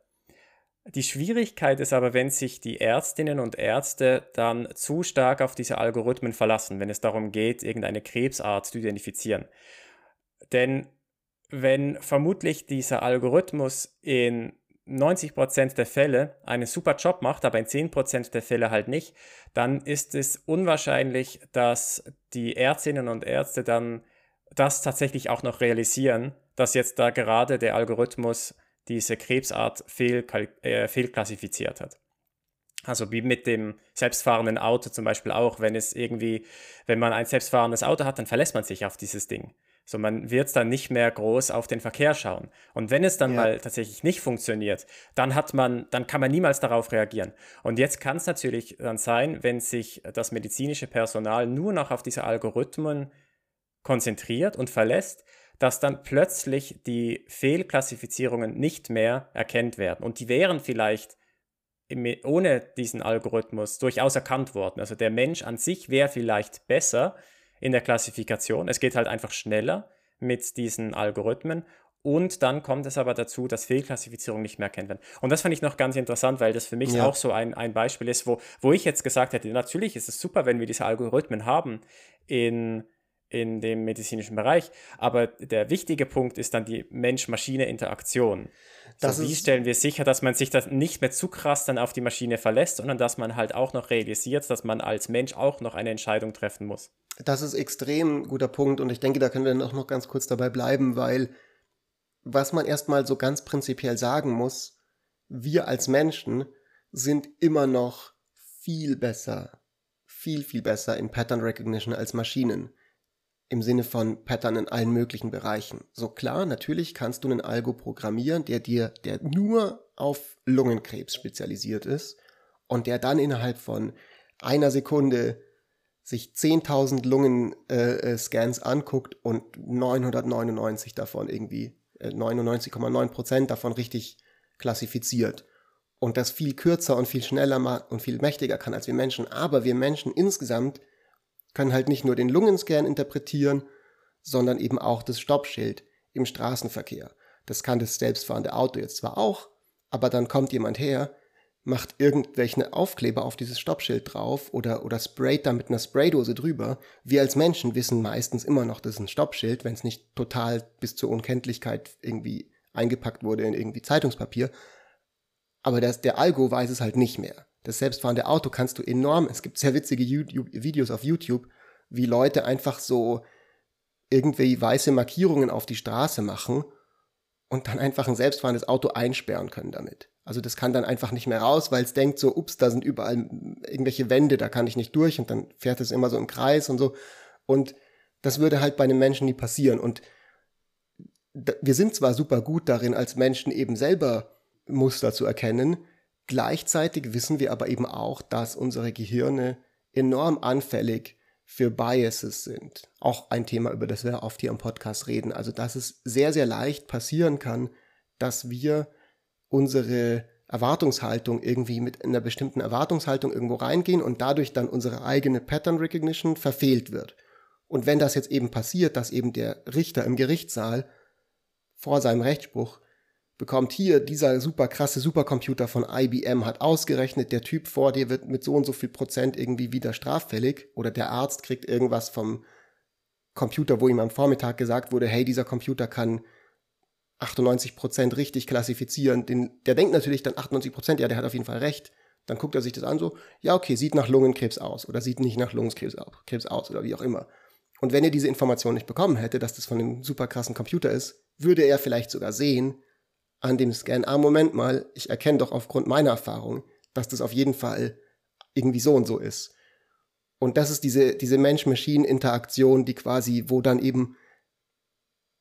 die Schwierigkeit ist aber, wenn sich die Ärztinnen und Ärzte dann zu stark auf diese Algorithmen verlassen, wenn es darum geht, irgendeine Krebsart zu identifizieren. Denn wenn vermutlich dieser Algorithmus in 90% der Fälle einen super Job macht, aber in 10% der Fälle halt nicht, dann ist es unwahrscheinlich, dass die Ärztinnen und Ärzte dann das tatsächlich auch noch realisieren, dass jetzt da gerade der Algorithmus diese Krebsart fehl, äh, fehlklassifiziert hat. Also wie mit dem selbstfahrenden Auto zum Beispiel auch, wenn es irgendwie, wenn man ein selbstfahrendes Auto hat, dann verlässt man sich auf dieses Ding. So, man wird dann nicht mehr groß auf den Verkehr schauen. Und wenn es dann ja. mal tatsächlich nicht funktioniert, dann hat man, dann kann man niemals darauf reagieren. Und jetzt kann es natürlich dann sein, wenn sich das medizinische Personal nur noch auf diese Algorithmen konzentriert und verlässt, dass dann plötzlich die Fehlklassifizierungen nicht mehr erkannt werden. Und die wären vielleicht ohne diesen Algorithmus durchaus erkannt worden. Also der Mensch an sich wäre vielleicht besser in der Klassifikation. Es geht halt einfach schneller mit diesen Algorithmen. Und dann kommt es aber dazu, dass Fehlklassifizierungen nicht mehr erkannt werden. Und das fand ich noch ganz interessant, weil das für mich ja. auch so ein, ein Beispiel ist, wo, wo ich jetzt gesagt hätte, natürlich ist es super, wenn wir diese Algorithmen haben in in dem medizinischen Bereich. Aber der wichtige Punkt ist dann die Mensch-Maschine-Interaktion. So, wie stellen wir sicher, dass man sich das nicht mehr zu krass dann auf die Maschine verlässt, sondern dass man halt auch noch realisiert, dass man als Mensch auch noch eine Entscheidung treffen muss. Das ist extrem guter Punkt und ich denke, da können wir noch, noch ganz kurz dabei bleiben, weil was man erstmal so ganz prinzipiell sagen muss, wir als Menschen sind immer noch viel besser, viel, viel besser in Pattern Recognition als Maschinen im Sinne von Pattern in allen möglichen Bereichen. So klar, natürlich kannst du einen Algo programmieren, der dir, der nur auf Lungenkrebs spezialisiert ist und der dann innerhalb von einer Sekunde sich 10.000 Lungenscans äh, äh anguckt und 999 davon irgendwie, äh, 99,9 Prozent davon richtig klassifiziert. Und das viel kürzer und viel schneller und viel mächtiger kann als wir Menschen. Aber wir Menschen insgesamt kann halt nicht nur den Lungenscan interpretieren, sondern eben auch das Stoppschild im Straßenverkehr. Das kann das selbstfahrende Auto jetzt zwar auch, aber dann kommt jemand her macht irgendwelchen Aufkleber auf dieses Stoppschild drauf oder, oder sprayt da mit einer Spraydose drüber. Wir als Menschen wissen meistens immer noch, das ist ein Stoppschild, wenn es nicht total bis zur Unkenntlichkeit irgendwie eingepackt wurde in irgendwie Zeitungspapier. Aber das, der Algo weiß es halt nicht mehr. Das selbstfahrende Auto kannst du enorm, es gibt sehr witzige YouTube, Videos auf YouTube, wie Leute einfach so irgendwie weiße Markierungen auf die Straße machen und dann einfach ein selbstfahrendes Auto einsperren können damit. Also das kann dann einfach nicht mehr raus, weil es denkt so, ups, da sind überall irgendwelche Wände, da kann ich nicht durch und dann fährt es immer so im Kreis und so. Und das würde halt bei einem Menschen nie passieren. Und wir sind zwar super gut darin, als Menschen eben selber Muster zu erkennen, gleichzeitig wissen wir aber eben auch, dass unsere Gehirne enorm anfällig für Biases sind. Auch ein Thema, über das wir oft hier im Podcast reden. Also, dass es sehr, sehr leicht passieren kann, dass wir unsere Erwartungshaltung irgendwie mit einer bestimmten Erwartungshaltung irgendwo reingehen und dadurch dann unsere eigene Pattern Recognition verfehlt wird. Und wenn das jetzt eben passiert, dass eben der Richter im Gerichtssaal vor seinem Rechtsspruch bekommt hier dieser super krasse Supercomputer von IBM hat ausgerechnet, der Typ vor dir wird mit so und so viel Prozent irgendwie wieder straffällig oder der Arzt kriegt irgendwas vom Computer, wo ihm am Vormittag gesagt wurde, hey, dieser Computer kann 98% richtig klassifizieren. Den, der denkt natürlich dann 98%, ja, der hat auf jeden Fall recht. Dann guckt er sich das an so, ja, okay, sieht nach Lungenkrebs aus oder sieht nicht nach Lungenkrebs aus oder wie auch immer. Und wenn er diese Information nicht bekommen hätte, dass das von einem super krassen Computer ist, würde er vielleicht sogar sehen an dem Scan, ah, Moment mal, ich erkenne doch aufgrund meiner Erfahrung, dass das auf jeden Fall irgendwie so und so ist. Und das ist diese, diese Mensch-Maschinen-Interaktion, die quasi, wo dann eben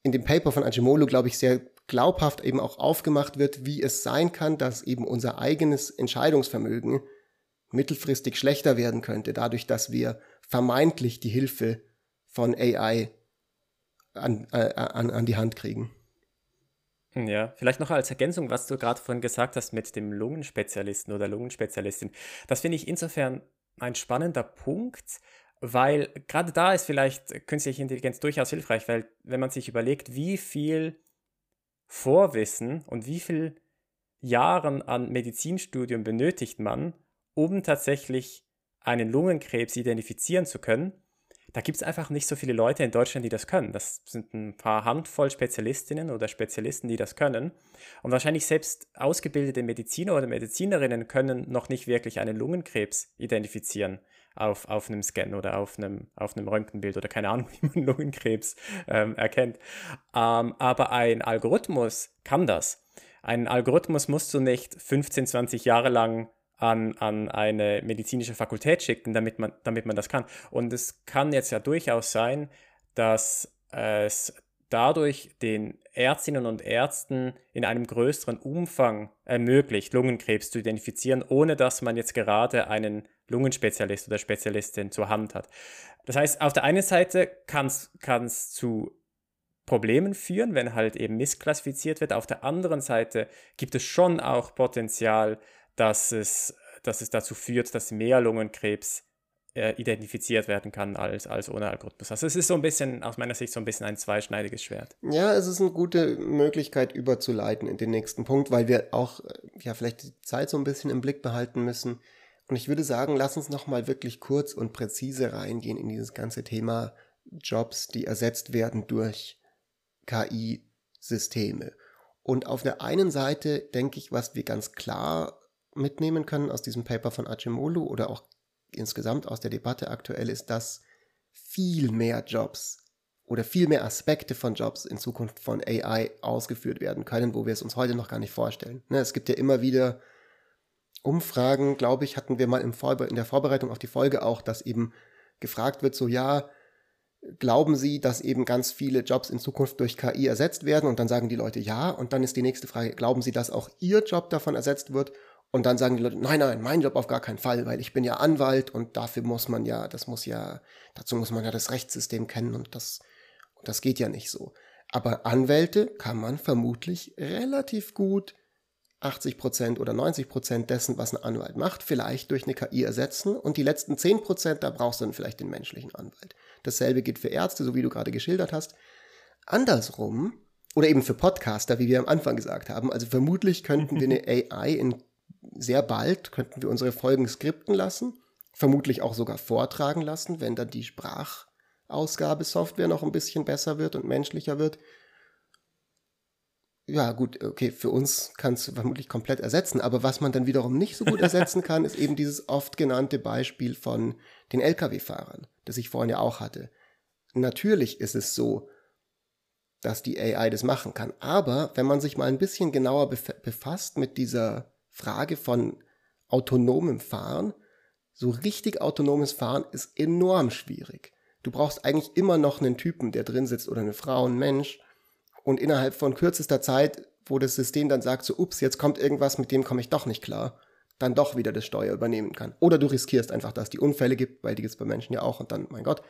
in dem Paper von Ajimolo, glaube ich, sehr glaubhaft eben auch aufgemacht wird, wie es sein kann, dass eben unser eigenes Entscheidungsvermögen mittelfristig schlechter werden könnte, dadurch, dass wir vermeintlich die Hilfe von AI an, äh, an, an die Hand kriegen. Ja, vielleicht noch als Ergänzung, was du gerade vorhin gesagt hast mit dem Lungenspezialisten oder Lungenspezialistin. Das finde ich insofern ein spannender Punkt, weil gerade da ist vielleicht künstliche Intelligenz durchaus hilfreich, weil wenn man sich überlegt, wie viel Vorwissen und wie viel Jahren an Medizinstudium benötigt man, um tatsächlich einen Lungenkrebs identifizieren zu können, da gibt es einfach nicht so viele Leute in Deutschland, die das können. Das sind ein paar Handvoll Spezialistinnen oder Spezialisten, die das können. Und wahrscheinlich selbst ausgebildete Mediziner oder Medizinerinnen können noch nicht wirklich einen Lungenkrebs identifizieren auf, auf einem Scan oder auf einem, auf einem Röntgenbild oder keine Ahnung, wie man Lungenkrebs ähm, erkennt. Ähm, aber ein Algorithmus kann das. Ein Algorithmus musst du nicht 15, 20 Jahre lang an, an eine medizinische Fakultät schicken, damit man, damit man das kann. Und es kann jetzt ja durchaus sein, dass es dadurch den Ärztinnen und Ärzten in einem größeren Umfang ermöglicht, Lungenkrebs zu identifizieren, ohne dass man jetzt gerade einen Lungenspezialist oder Spezialistin zur Hand hat. Das heißt, auf der einen Seite kann es zu Problemen führen, wenn halt eben missklassifiziert wird. Auf der anderen Seite gibt es schon auch Potenzial, dass es, dass es dazu führt, dass mehr Lungenkrebs äh, identifiziert werden kann als, als ohne Algorithmus. Also es ist so ein bisschen, aus meiner Sicht, so ein bisschen ein zweischneidiges Schwert. Ja, es ist eine gute Möglichkeit überzuleiten in den nächsten Punkt, weil wir auch äh, ja vielleicht die Zeit so ein bisschen im Blick behalten müssen. Und ich würde sagen, lass uns nochmal wirklich kurz und präzise reingehen in dieses ganze Thema Jobs, die ersetzt werden durch KI-Systeme. Und auf der einen Seite denke ich, was wir ganz klar mitnehmen können aus diesem Paper von Acemoglu oder auch insgesamt aus der Debatte aktuell ist, dass viel mehr Jobs oder viel mehr Aspekte von Jobs in Zukunft von AI ausgeführt werden können, wo wir es uns heute noch gar nicht vorstellen. Ne, es gibt ja immer wieder Umfragen, glaube ich, hatten wir mal in der Vorbereitung auf die Folge auch, dass eben gefragt wird, so ja, glauben Sie, dass eben ganz viele Jobs in Zukunft durch KI ersetzt werden? Und dann sagen die Leute ja. Und dann ist die nächste Frage, glauben Sie, dass auch Ihr Job davon ersetzt wird? Und dann sagen die Leute, nein, nein, mein Job auf gar keinen Fall, weil ich bin ja Anwalt und dafür muss man ja, das muss ja, dazu muss man ja das Rechtssystem kennen und das, und das geht ja nicht so. Aber Anwälte kann man vermutlich relativ gut 80 Prozent oder 90 Prozent dessen, was ein Anwalt macht, vielleicht durch eine KI ersetzen und die letzten 10%, Prozent, da brauchst du dann vielleicht den menschlichen Anwalt. Dasselbe gilt für Ärzte, so wie du gerade geschildert hast. Andersrum, oder eben für Podcaster, wie wir am Anfang gesagt haben, also vermutlich könnten wir eine AI in sehr bald könnten wir unsere Folgen skripten lassen, vermutlich auch sogar vortragen lassen, wenn dann die Sprachausgabesoftware noch ein bisschen besser wird und menschlicher wird. Ja, gut, okay, für uns kann es vermutlich komplett ersetzen, aber was man dann wiederum nicht so gut ersetzen kann, ist eben dieses oft genannte Beispiel von den Lkw-Fahrern, das ich vorhin ja auch hatte. Natürlich ist es so, dass die AI das machen kann, aber wenn man sich mal ein bisschen genauer befasst mit dieser Frage von autonomem Fahren, so richtig autonomes Fahren ist enorm schwierig. Du brauchst eigentlich immer noch einen Typen, der drin sitzt oder eine Frau, ein Mensch, und innerhalb von kürzester Zeit, wo das System dann sagt, so, ups, jetzt kommt irgendwas, mit dem komme ich doch nicht klar, dann doch wieder das Steuer übernehmen kann. Oder du riskierst einfach, dass es die Unfälle gibt, weil die gibt es bei Menschen ja auch und dann, mein Gott.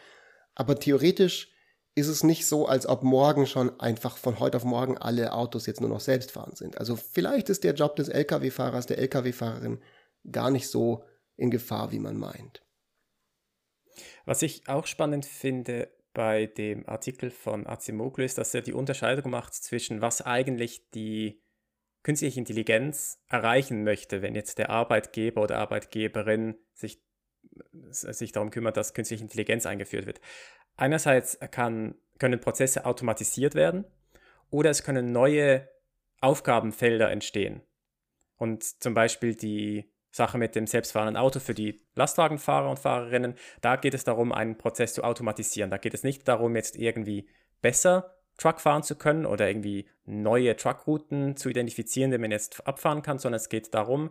Aber theoretisch ist es nicht so, als ob morgen schon einfach von heute auf morgen alle Autos jetzt nur noch selbstfahrend sind. Also vielleicht ist der Job des Lkw-Fahrers, der Lkw-Fahrerin gar nicht so in Gefahr, wie man meint. Was ich auch spannend finde, bei dem Artikel von Acemoglu ist, dass er die Unterscheidung macht zwischen was eigentlich die künstliche Intelligenz erreichen möchte, wenn jetzt der Arbeitgeber oder Arbeitgeberin sich, sich darum kümmert, dass künstliche Intelligenz eingeführt wird. Einerseits kann, können Prozesse automatisiert werden oder es können neue Aufgabenfelder entstehen. Und zum Beispiel die Sache mit dem selbstfahrenden Auto für die Lastwagenfahrer und Fahrerinnen. Da geht es darum, einen Prozess zu automatisieren. Da geht es nicht darum, jetzt irgendwie besser Truck fahren zu können oder irgendwie neue Truckrouten zu identifizieren, die man jetzt abfahren kann, sondern es geht darum,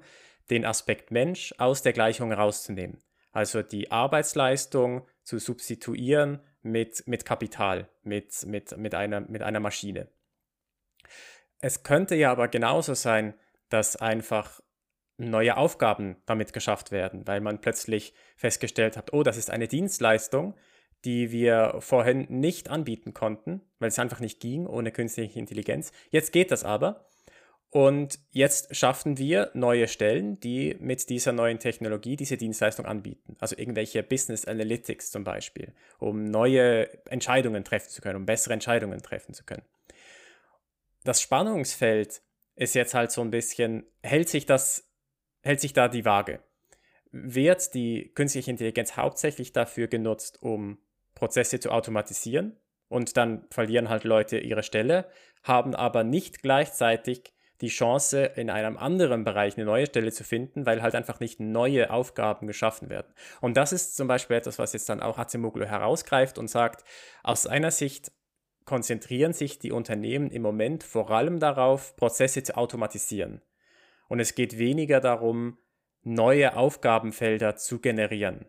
den Aspekt Mensch aus der Gleichung rauszunehmen. Also die Arbeitsleistung zu substituieren mit, mit Kapital, mit, mit, mit, einer, mit einer Maschine. Es könnte ja aber genauso sein, dass einfach neue Aufgaben damit geschafft werden, weil man plötzlich festgestellt hat, oh, das ist eine Dienstleistung, die wir vorhin nicht anbieten konnten, weil es einfach nicht ging ohne künstliche Intelligenz. Jetzt geht das aber. Und jetzt schaffen wir neue Stellen, die mit dieser neuen Technologie diese Dienstleistung anbieten. Also irgendwelche Business Analytics zum Beispiel, um neue Entscheidungen treffen zu können, um bessere Entscheidungen treffen zu können. Das Spannungsfeld ist jetzt halt so ein bisschen, hält sich das hält sich da die Waage? Wird die künstliche Intelligenz hauptsächlich dafür genutzt, um Prozesse zu automatisieren und dann verlieren halt Leute ihre Stelle, haben aber nicht gleichzeitig die Chance, in einem anderen Bereich eine neue Stelle zu finden, weil halt einfach nicht neue Aufgaben geschaffen werden. Und das ist zum Beispiel etwas, was jetzt dann auch Acemoglu herausgreift und sagt, aus seiner Sicht konzentrieren sich die Unternehmen im Moment vor allem darauf, Prozesse zu automatisieren und es geht weniger darum, neue Aufgabenfelder zu generieren.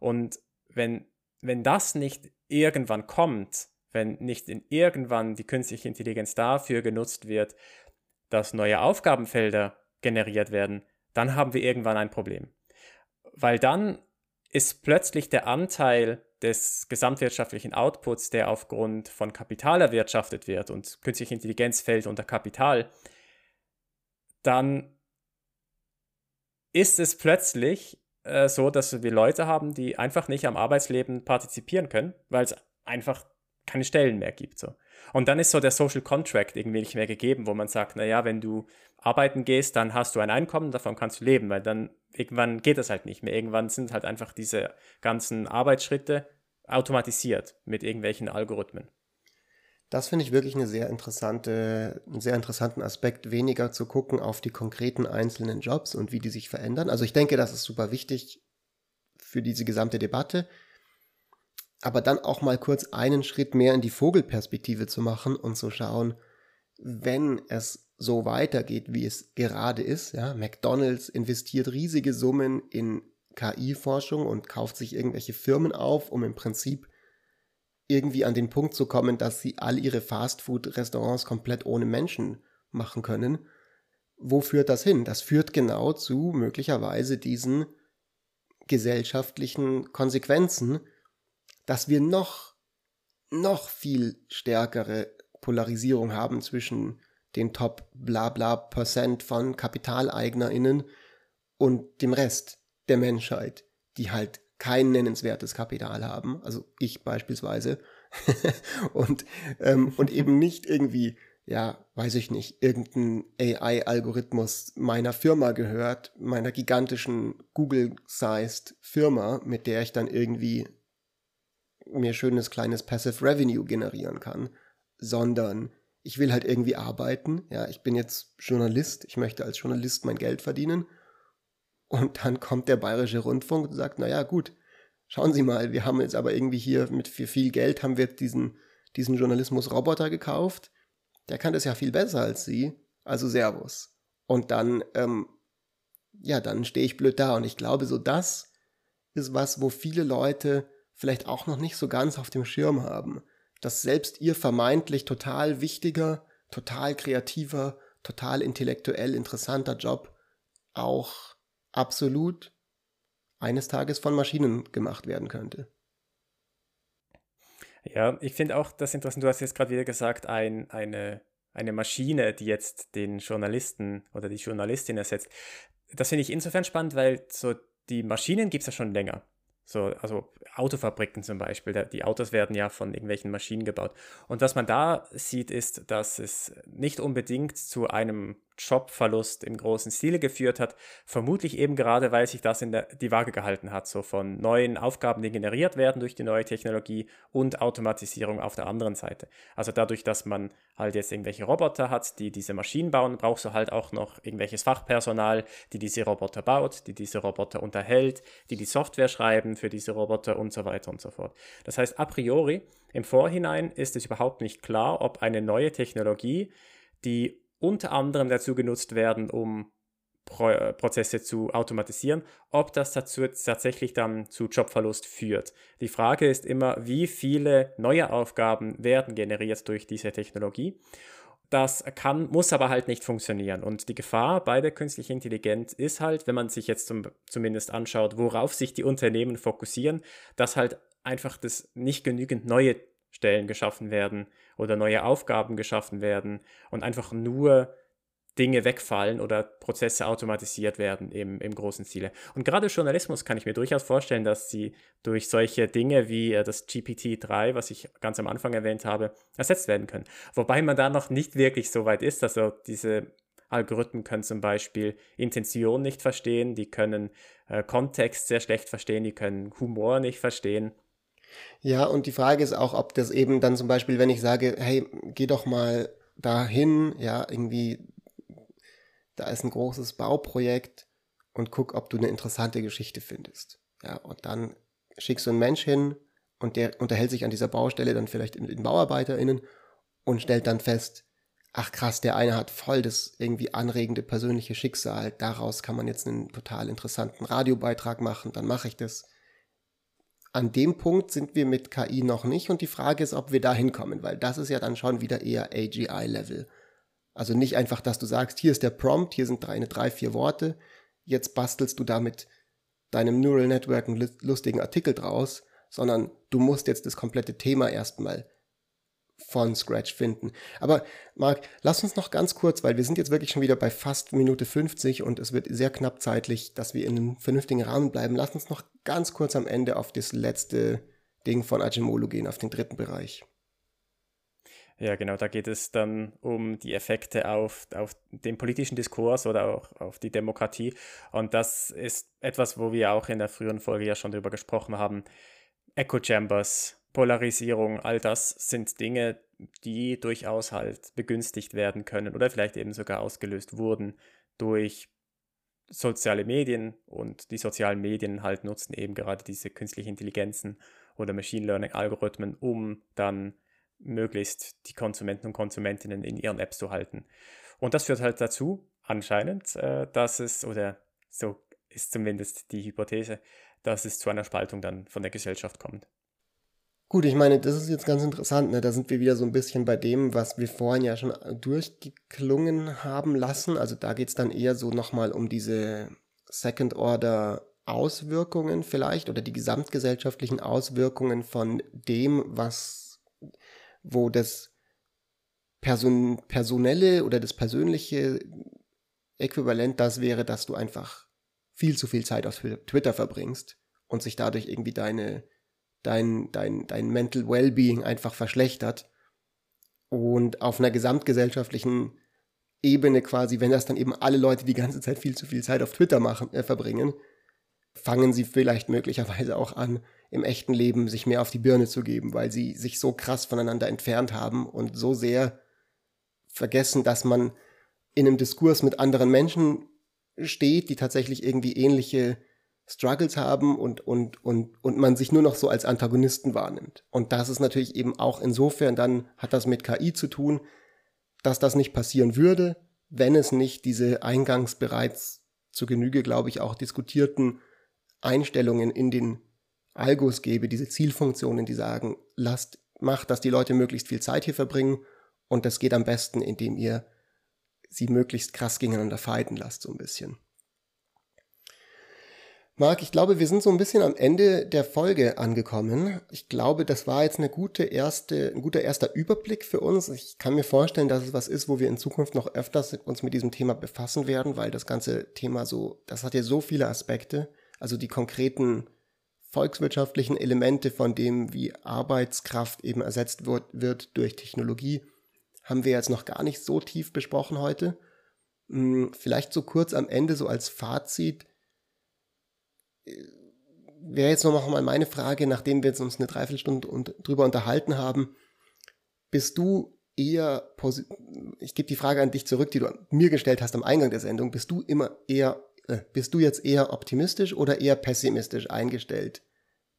Und wenn, wenn das nicht irgendwann kommt, wenn nicht in irgendwann die künstliche Intelligenz dafür genutzt wird, dass neue Aufgabenfelder generiert werden, dann haben wir irgendwann ein Problem. Weil dann ist plötzlich der Anteil des gesamtwirtschaftlichen Outputs, der aufgrund von Kapital erwirtschaftet wird und künstliche Intelligenz fällt unter Kapital, dann ist es plötzlich äh, so, dass wir Leute haben, die einfach nicht am Arbeitsleben partizipieren können, weil es einfach keine Stellen mehr gibt. So. Und dann ist so der Social Contract irgendwie nicht mehr gegeben, wo man sagt, naja, wenn du arbeiten gehst, dann hast du ein Einkommen, davon kannst du leben, weil dann irgendwann geht das halt nicht mehr. Irgendwann sind halt einfach diese ganzen Arbeitsschritte automatisiert mit irgendwelchen Algorithmen. Das finde ich wirklich eine sehr interessante, einen sehr interessanten Aspekt, weniger zu gucken auf die konkreten einzelnen Jobs und wie die sich verändern. Also ich denke, das ist super wichtig für diese gesamte Debatte. Aber dann auch mal kurz einen Schritt mehr in die Vogelperspektive zu machen und zu schauen, wenn es so weitergeht, wie es gerade ist, ja, McDonald's investiert riesige Summen in KI-Forschung und kauft sich irgendwelche Firmen auf, um im Prinzip irgendwie an den Punkt zu kommen, dass sie all ihre Fastfood-Restaurants komplett ohne Menschen machen können. Wo führt das hin? Das führt genau zu möglicherweise diesen gesellschaftlichen Konsequenzen, dass wir noch, noch viel stärkere Polarisierung haben zwischen den Top bla bla Prozent von KapitaleignerInnen und dem Rest der Menschheit, die halt kein nennenswertes Kapital haben, also ich beispielsweise, und, ähm, und eben nicht irgendwie ja, weiß ich nicht, irgendein AI-Algorithmus meiner Firma gehört, meiner gigantischen Google-sized Firma, mit der ich dann irgendwie mir schönes kleines Passive Revenue generieren kann, sondern ich will halt irgendwie arbeiten. Ja, ich bin jetzt Journalist, ich möchte als Journalist mein Geld verdienen. Und dann kommt der Bayerische Rundfunk und sagt, naja, gut, schauen Sie mal, wir haben jetzt aber irgendwie hier mit für viel Geld haben wir diesen, diesen Journalismus-Roboter gekauft. Der kann das ja viel besser als Sie. Also Servus. Und dann, ähm, ja, dann stehe ich blöd da. Und ich glaube, so das ist was, wo viele Leute vielleicht auch noch nicht so ganz auf dem Schirm haben dass selbst ihr vermeintlich total wichtiger, total kreativer, total intellektuell interessanter Job auch absolut eines Tages von Maschinen gemacht werden könnte. Ja, ich finde auch das interessant, du hast jetzt gerade wieder gesagt, ein, eine, eine Maschine, die jetzt den Journalisten oder die Journalistin ersetzt. Das finde ich insofern spannend, weil so die Maschinen gibt es ja schon länger. So, also Autofabriken zum Beispiel, die Autos werden ja von irgendwelchen Maschinen gebaut. Und was man da sieht, ist, dass es nicht unbedingt zu einem Jobverlust im großen Stile geführt hat. Vermutlich eben gerade, weil sich das in der, die Waage gehalten hat, so von neuen Aufgaben, die generiert werden durch die neue Technologie und Automatisierung auf der anderen Seite. Also dadurch, dass man halt jetzt irgendwelche Roboter hat, die diese Maschinen bauen, brauchst du halt auch noch irgendwelches Fachpersonal, die diese Roboter baut, die diese Roboter unterhält, die die Software schreiben für diese Roboter und so weiter und so fort. Das heißt, a priori, im Vorhinein ist es überhaupt nicht klar, ob eine neue Technologie, die unter anderem dazu genutzt werden, um Pro äh, Prozesse zu automatisieren, ob das dazu tatsächlich dann zu Jobverlust führt. Die Frage ist immer, wie viele neue Aufgaben werden generiert durch diese Technologie. Das kann, muss aber halt nicht funktionieren. Und die Gefahr bei der künstlichen Intelligenz ist halt, wenn man sich jetzt zum, zumindest anschaut, worauf sich die Unternehmen fokussieren, dass halt einfach das nicht genügend neue Stellen geschaffen werden oder neue Aufgaben geschaffen werden und einfach nur Dinge wegfallen oder Prozesse automatisiert werden im, im großen Ziele. Und gerade Journalismus kann ich mir durchaus vorstellen, dass sie durch solche Dinge wie äh, das GPT-3, was ich ganz am Anfang erwähnt habe, ersetzt werden können. Wobei man da noch nicht wirklich so weit ist. Also diese Algorithmen können zum Beispiel Intention nicht verstehen, die können äh, Kontext sehr schlecht verstehen, die können Humor nicht verstehen. Ja, und die Frage ist auch, ob das eben dann zum Beispiel, wenn ich sage, hey, geh doch mal dahin, ja, irgendwie, da ist ein großes Bauprojekt und guck, ob du eine interessante Geschichte findest. Ja, und dann schickst du einen Mensch hin und der unterhält sich an dieser Baustelle dann vielleicht mit den BauarbeiterInnen und stellt dann fest, ach krass, der eine hat voll das irgendwie anregende persönliche Schicksal, daraus kann man jetzt einen total interessanten Radiobeitrag machen, dann mache ich das. An dem Punkt sind wir mit KI noch nicht und die Frage ist, ob wir da hinkommen, weil das ist ja dann schon wieder eher AGI-Level. Also nicht einfach, dass du sagst, hier ist der Prompt, hier sind deine drei, vier Worte, jetzt bastelst du damit deinem Neural Network einen lustigen Artikel draus, sondern du musst jetzt das komplette Thema erstmal von Scratch finden. Aber Marc, lass uns noch ganz kurz, weil wir sind jetzt wirklich schon wieder bei fast Minute 50 und es wird sehr knapp zeitlich, dass wir in einem vernünftigen Rahmen bleiben. Lass uns noch ganz kurz am Ende auf das letzte Ding von Ajimolo gehen, auf den dritten Bereich. Ja, genau, da geht es dann um die Effekte auf, auf den politischen Diskurs oder auch auf die Demokratie. Und das ist etwas, wo wir auch in der früheren Folge ja schon drüber gesprochen haben. Echo Chambers, Polarisierung, all das sind Dinge, die durchaus halt begünstigt werden können oder vielleicht eben sogar ausgelöst wurden durch soziale Medien und die sozialen Medien halt nutzen eben gerade diese künstlichen Intelligenzen oder Machine Learning Algorithmen, um dann möglichst die Konsumenten und Konsumentinnen in ihren Apps zu halten. Und das führt halt dazu, anscheinend, äh, dass es, oder so ist zumindest die Hypothese, dass es zu einer Spaltung dann von der Gesellschaft kommt. Gut, ich meine, das ist jetzt ganz interessant. Ne? Da sind wir wieder so ein bisschen bei dem, was wir vorhin ja schon durchgeklungen haben lassen. Also da geht es dann eher so nochmal um diese Second-Order-Auswirkungen vielleicht oder die gesamtgesellschaftlichen Auswirkungen von dem, was, wo das Person, personelle oder das persönliche Äquivalent das wäre, dass du einfach viel zu viel Zeit auf Twitter verbringst und sich dadurch irgendwie deine dein, dein, dein Mental Wellbeing einfach verschlechtert. Und auf einer gesamtgesellschaftlichen Ebene quasi, wenn das dann eben alle Leute die ganze Zeit viel zu viel Zeit auf Twitter machen, äh, verbringen, fangen sie vielleicht möglicherweise auch an, im echten Leben sich mehr auf die Birne zu geben, weil sie sich so krass voneinander entfernt haben und so sehr vergessen, dass man in einem Diskurs mit anderen Menschen steht, die tatsächlich irgendwie ähnliche Struggles haben und, und, und, und man sich nur noch so als Antagonisten wahrnimmt. Und das ist natürlich eben auch insofern, dann hat das mit KI zu tun, dass das nicht passieren würde, wenn es nicht diese eingangs bereits zu Genüge, glaube ich, auch diskutierten Einstellungen in den Algos gäbe, diese Zielfunktionen, die sagen, lasst, macht, dass die Leute möglichst viel Zeit hier verbringen und das geht am besten, indem ihr sie möglichst krass gegeneinander fighten lasst, so ein bisschen. Marc, ich glaube, wir sind so ein bisschen am Ende der Folge angekommen. Ich glaube, das war jetzt eine gute erste, ein guter erster Überblick für uns. Ich kann mir vorstellen, dass es was ist, wo wir in Zukunft noch öfters uns mit diesem Thema befassen werden, weil das ganze Thema so, das hat ja so viele Aspekte. Also die konkreten volkswirtschaftlichen Elemente von dem, wie Arbeitskraft eben ersetzt wird, wird durch Technologie, haben wir jetzt noch gar nicht so tief besprochen heute. Hm, vielleicht so kurz am Ende, so als Fazit wäre jetzt noch mal meine Frage, nachdem wir jetzt uns eine Dreiviertelstunde und drüber unterhalten haben. Bist du eher, ich gebe die Frage an dich zurück, die du mir gestellt hast am Eingang der Sendung. Bist du immer eher, äh, bist du jetzt eher optimistisch oder eher pessimistisch eingestellt,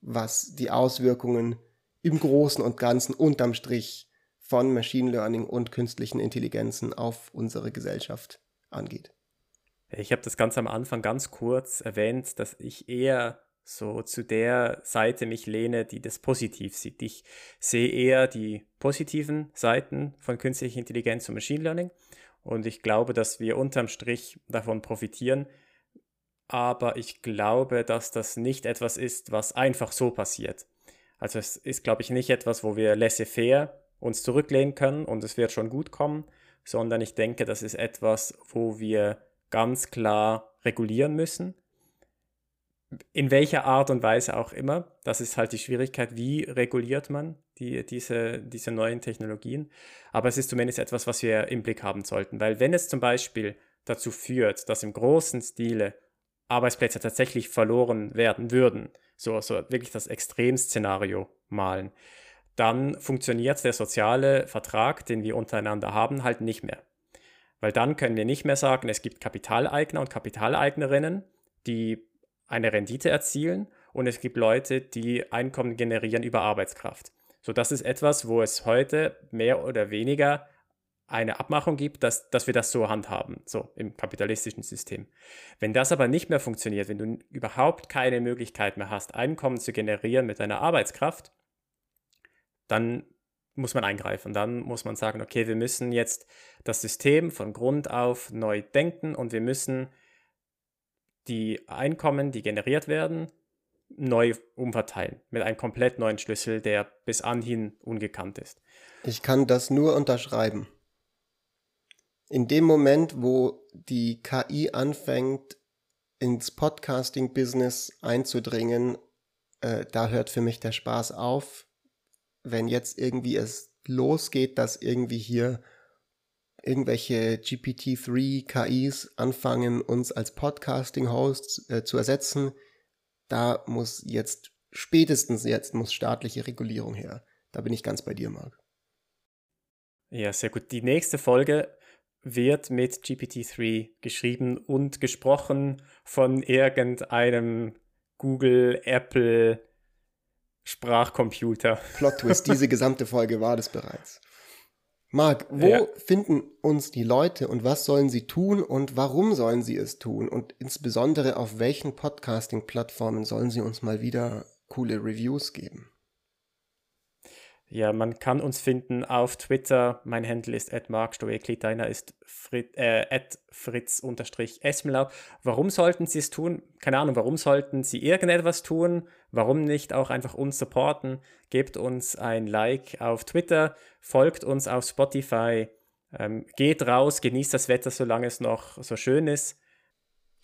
was die Auswirkungen im Großen und Ganzen unterm Strich von Machine Learning und künstlichen Intelligenzen auf unsere Gesellschaft angeht? Ich habe das ganz am Anfang ganz kurz erwähnt, dass ich eher so zu der Seite mich lehne, die das positiv sieht. Ich sehe eher die positiven Seiten von künstlicher Intelligenz und Machine Learning und ich glaube, dass wir unterm Strich davon profitieren. Aber ich glaube, dass das nicht etwas ist, was einfach so passiert. Also es ist, glaube ich, nicht etwas, wo wir laissez-faire uns zurücklehnen können und es wird schon gut kommen, sondern ich denke, das ist etwas, wo wir ganz klar regulieren müssen. In welcher Art und Weise auch immer. Das ist halt die Schwierigkeit, wie reguliert man die, diese, diese neuen Technologien. Aber es ist zumindest etwas, was wir im Blick haben sollten. Weil wenn es zum Beispiel dazu führt, dass im großen Stile Arbeitsplätze tatsächlich verloren werden würden, so, so wirklich das Extremszenario malen, dann funktioniert der soziale Vertrag, den wir untereinander haben, halt nicht mehr. Weil dann können wir nicht mehr sagen, es gibt Kapitaleigner und Kapitaleignerinnen, die eine Rendite erzielen und es gibt Leute, die Einkommen generieren über Arbeitskraft. So, das ist etwas, wo es heute mehr oder weniger eine Abmachung gibt, dass, dass wir das so handhaben, so im kapitalistischen System. Wenn das aber nicht mehr funktioniert, wenn du überhaupt keine Möglichkeit mehr hast, Einkommen zu generieren mit deiner Arbeitskraft, dann muss man eingreifen. Dann muss man sagen, okay, wir müssen jetzt das System von Grund auf neu denken und wir müssen die Einkommen, die generiert werden, neu umverteilen mit einem komplett neuen Schlüssel, der bis anhin ungekannt ist. Ich kann das nur unterschreiben. In dem Moment, wo die KI anfängt, ins Podcasting-Business einzudringen, äh, da hört für mich der Spaß auf wenn jetzt irgendwie es losgeht, dass irgendwie hier irgendwelche GPT-3 KIs anfangen, uns als Podcasting-Hosts äh, zu ersetzen, da muss jetzt, spätestens jetzt, muss staatliche Regulierung her. Da bin ich ganz bei dir, Marc. Ja, sehr gut. Die nächste Folge wird mit GPT-3 geschrieben und gesprochen von irgendeinem Google, Apple, Sprachcomputer. Plot Twist, diese gesamte Folge war das bereits. Marc, wo ja. finden uns die Leute und was sollen sie tun und warum sollen sie es tun? Und insbesondere auf welchen Podcasting-Plattformen sollen sie uns mal wieder coole Reviews geben? Ja, man kann uns finden auf Twitter. Mein Handle ist @markstoekli, deiner ist Frit, äh, fritz-esmlau. Warum sollten sie es tun? Keine Ahnung, warum sollten sie irgendetwas tun? Warum nicht auch einfach uns supporten? Gebt uns ein Like auf Twitter, folgt uns auf Spotify, ähm, geht raus, genießt das Wetter, solange es noch so schön ist.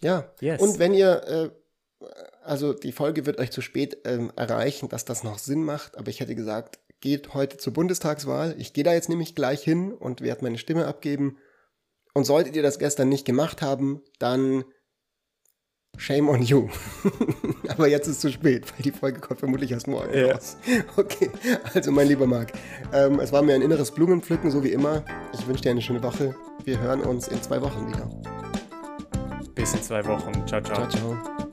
Ja, yes. und wenn ihr äh also die Folge wird euch zu spät ähm, erreichen, dass das noch Sinn macht, aber ich hätte gesagt, geht heute zur Bundestagswahl. Ich gehe da jetzt nämlich gleich hin und werde meine Stimme abgeben. Und solltet ihr das gestern nicht gemacht haben, dann Shame on you. Aber jetzt ist es zu spät, weil die Folge kommt vermutlich erst morgen ja. raus. Okay, also mein lieber Marc, ähm, es war mir ein inneres Blumenpflücken, so wie immer. Ich wünsche dir eine schöne Woche. Wir hören uns in zwei Wochen wieder. Bis in zwei Wochen. Ciao, ciao. Ciao, ciao.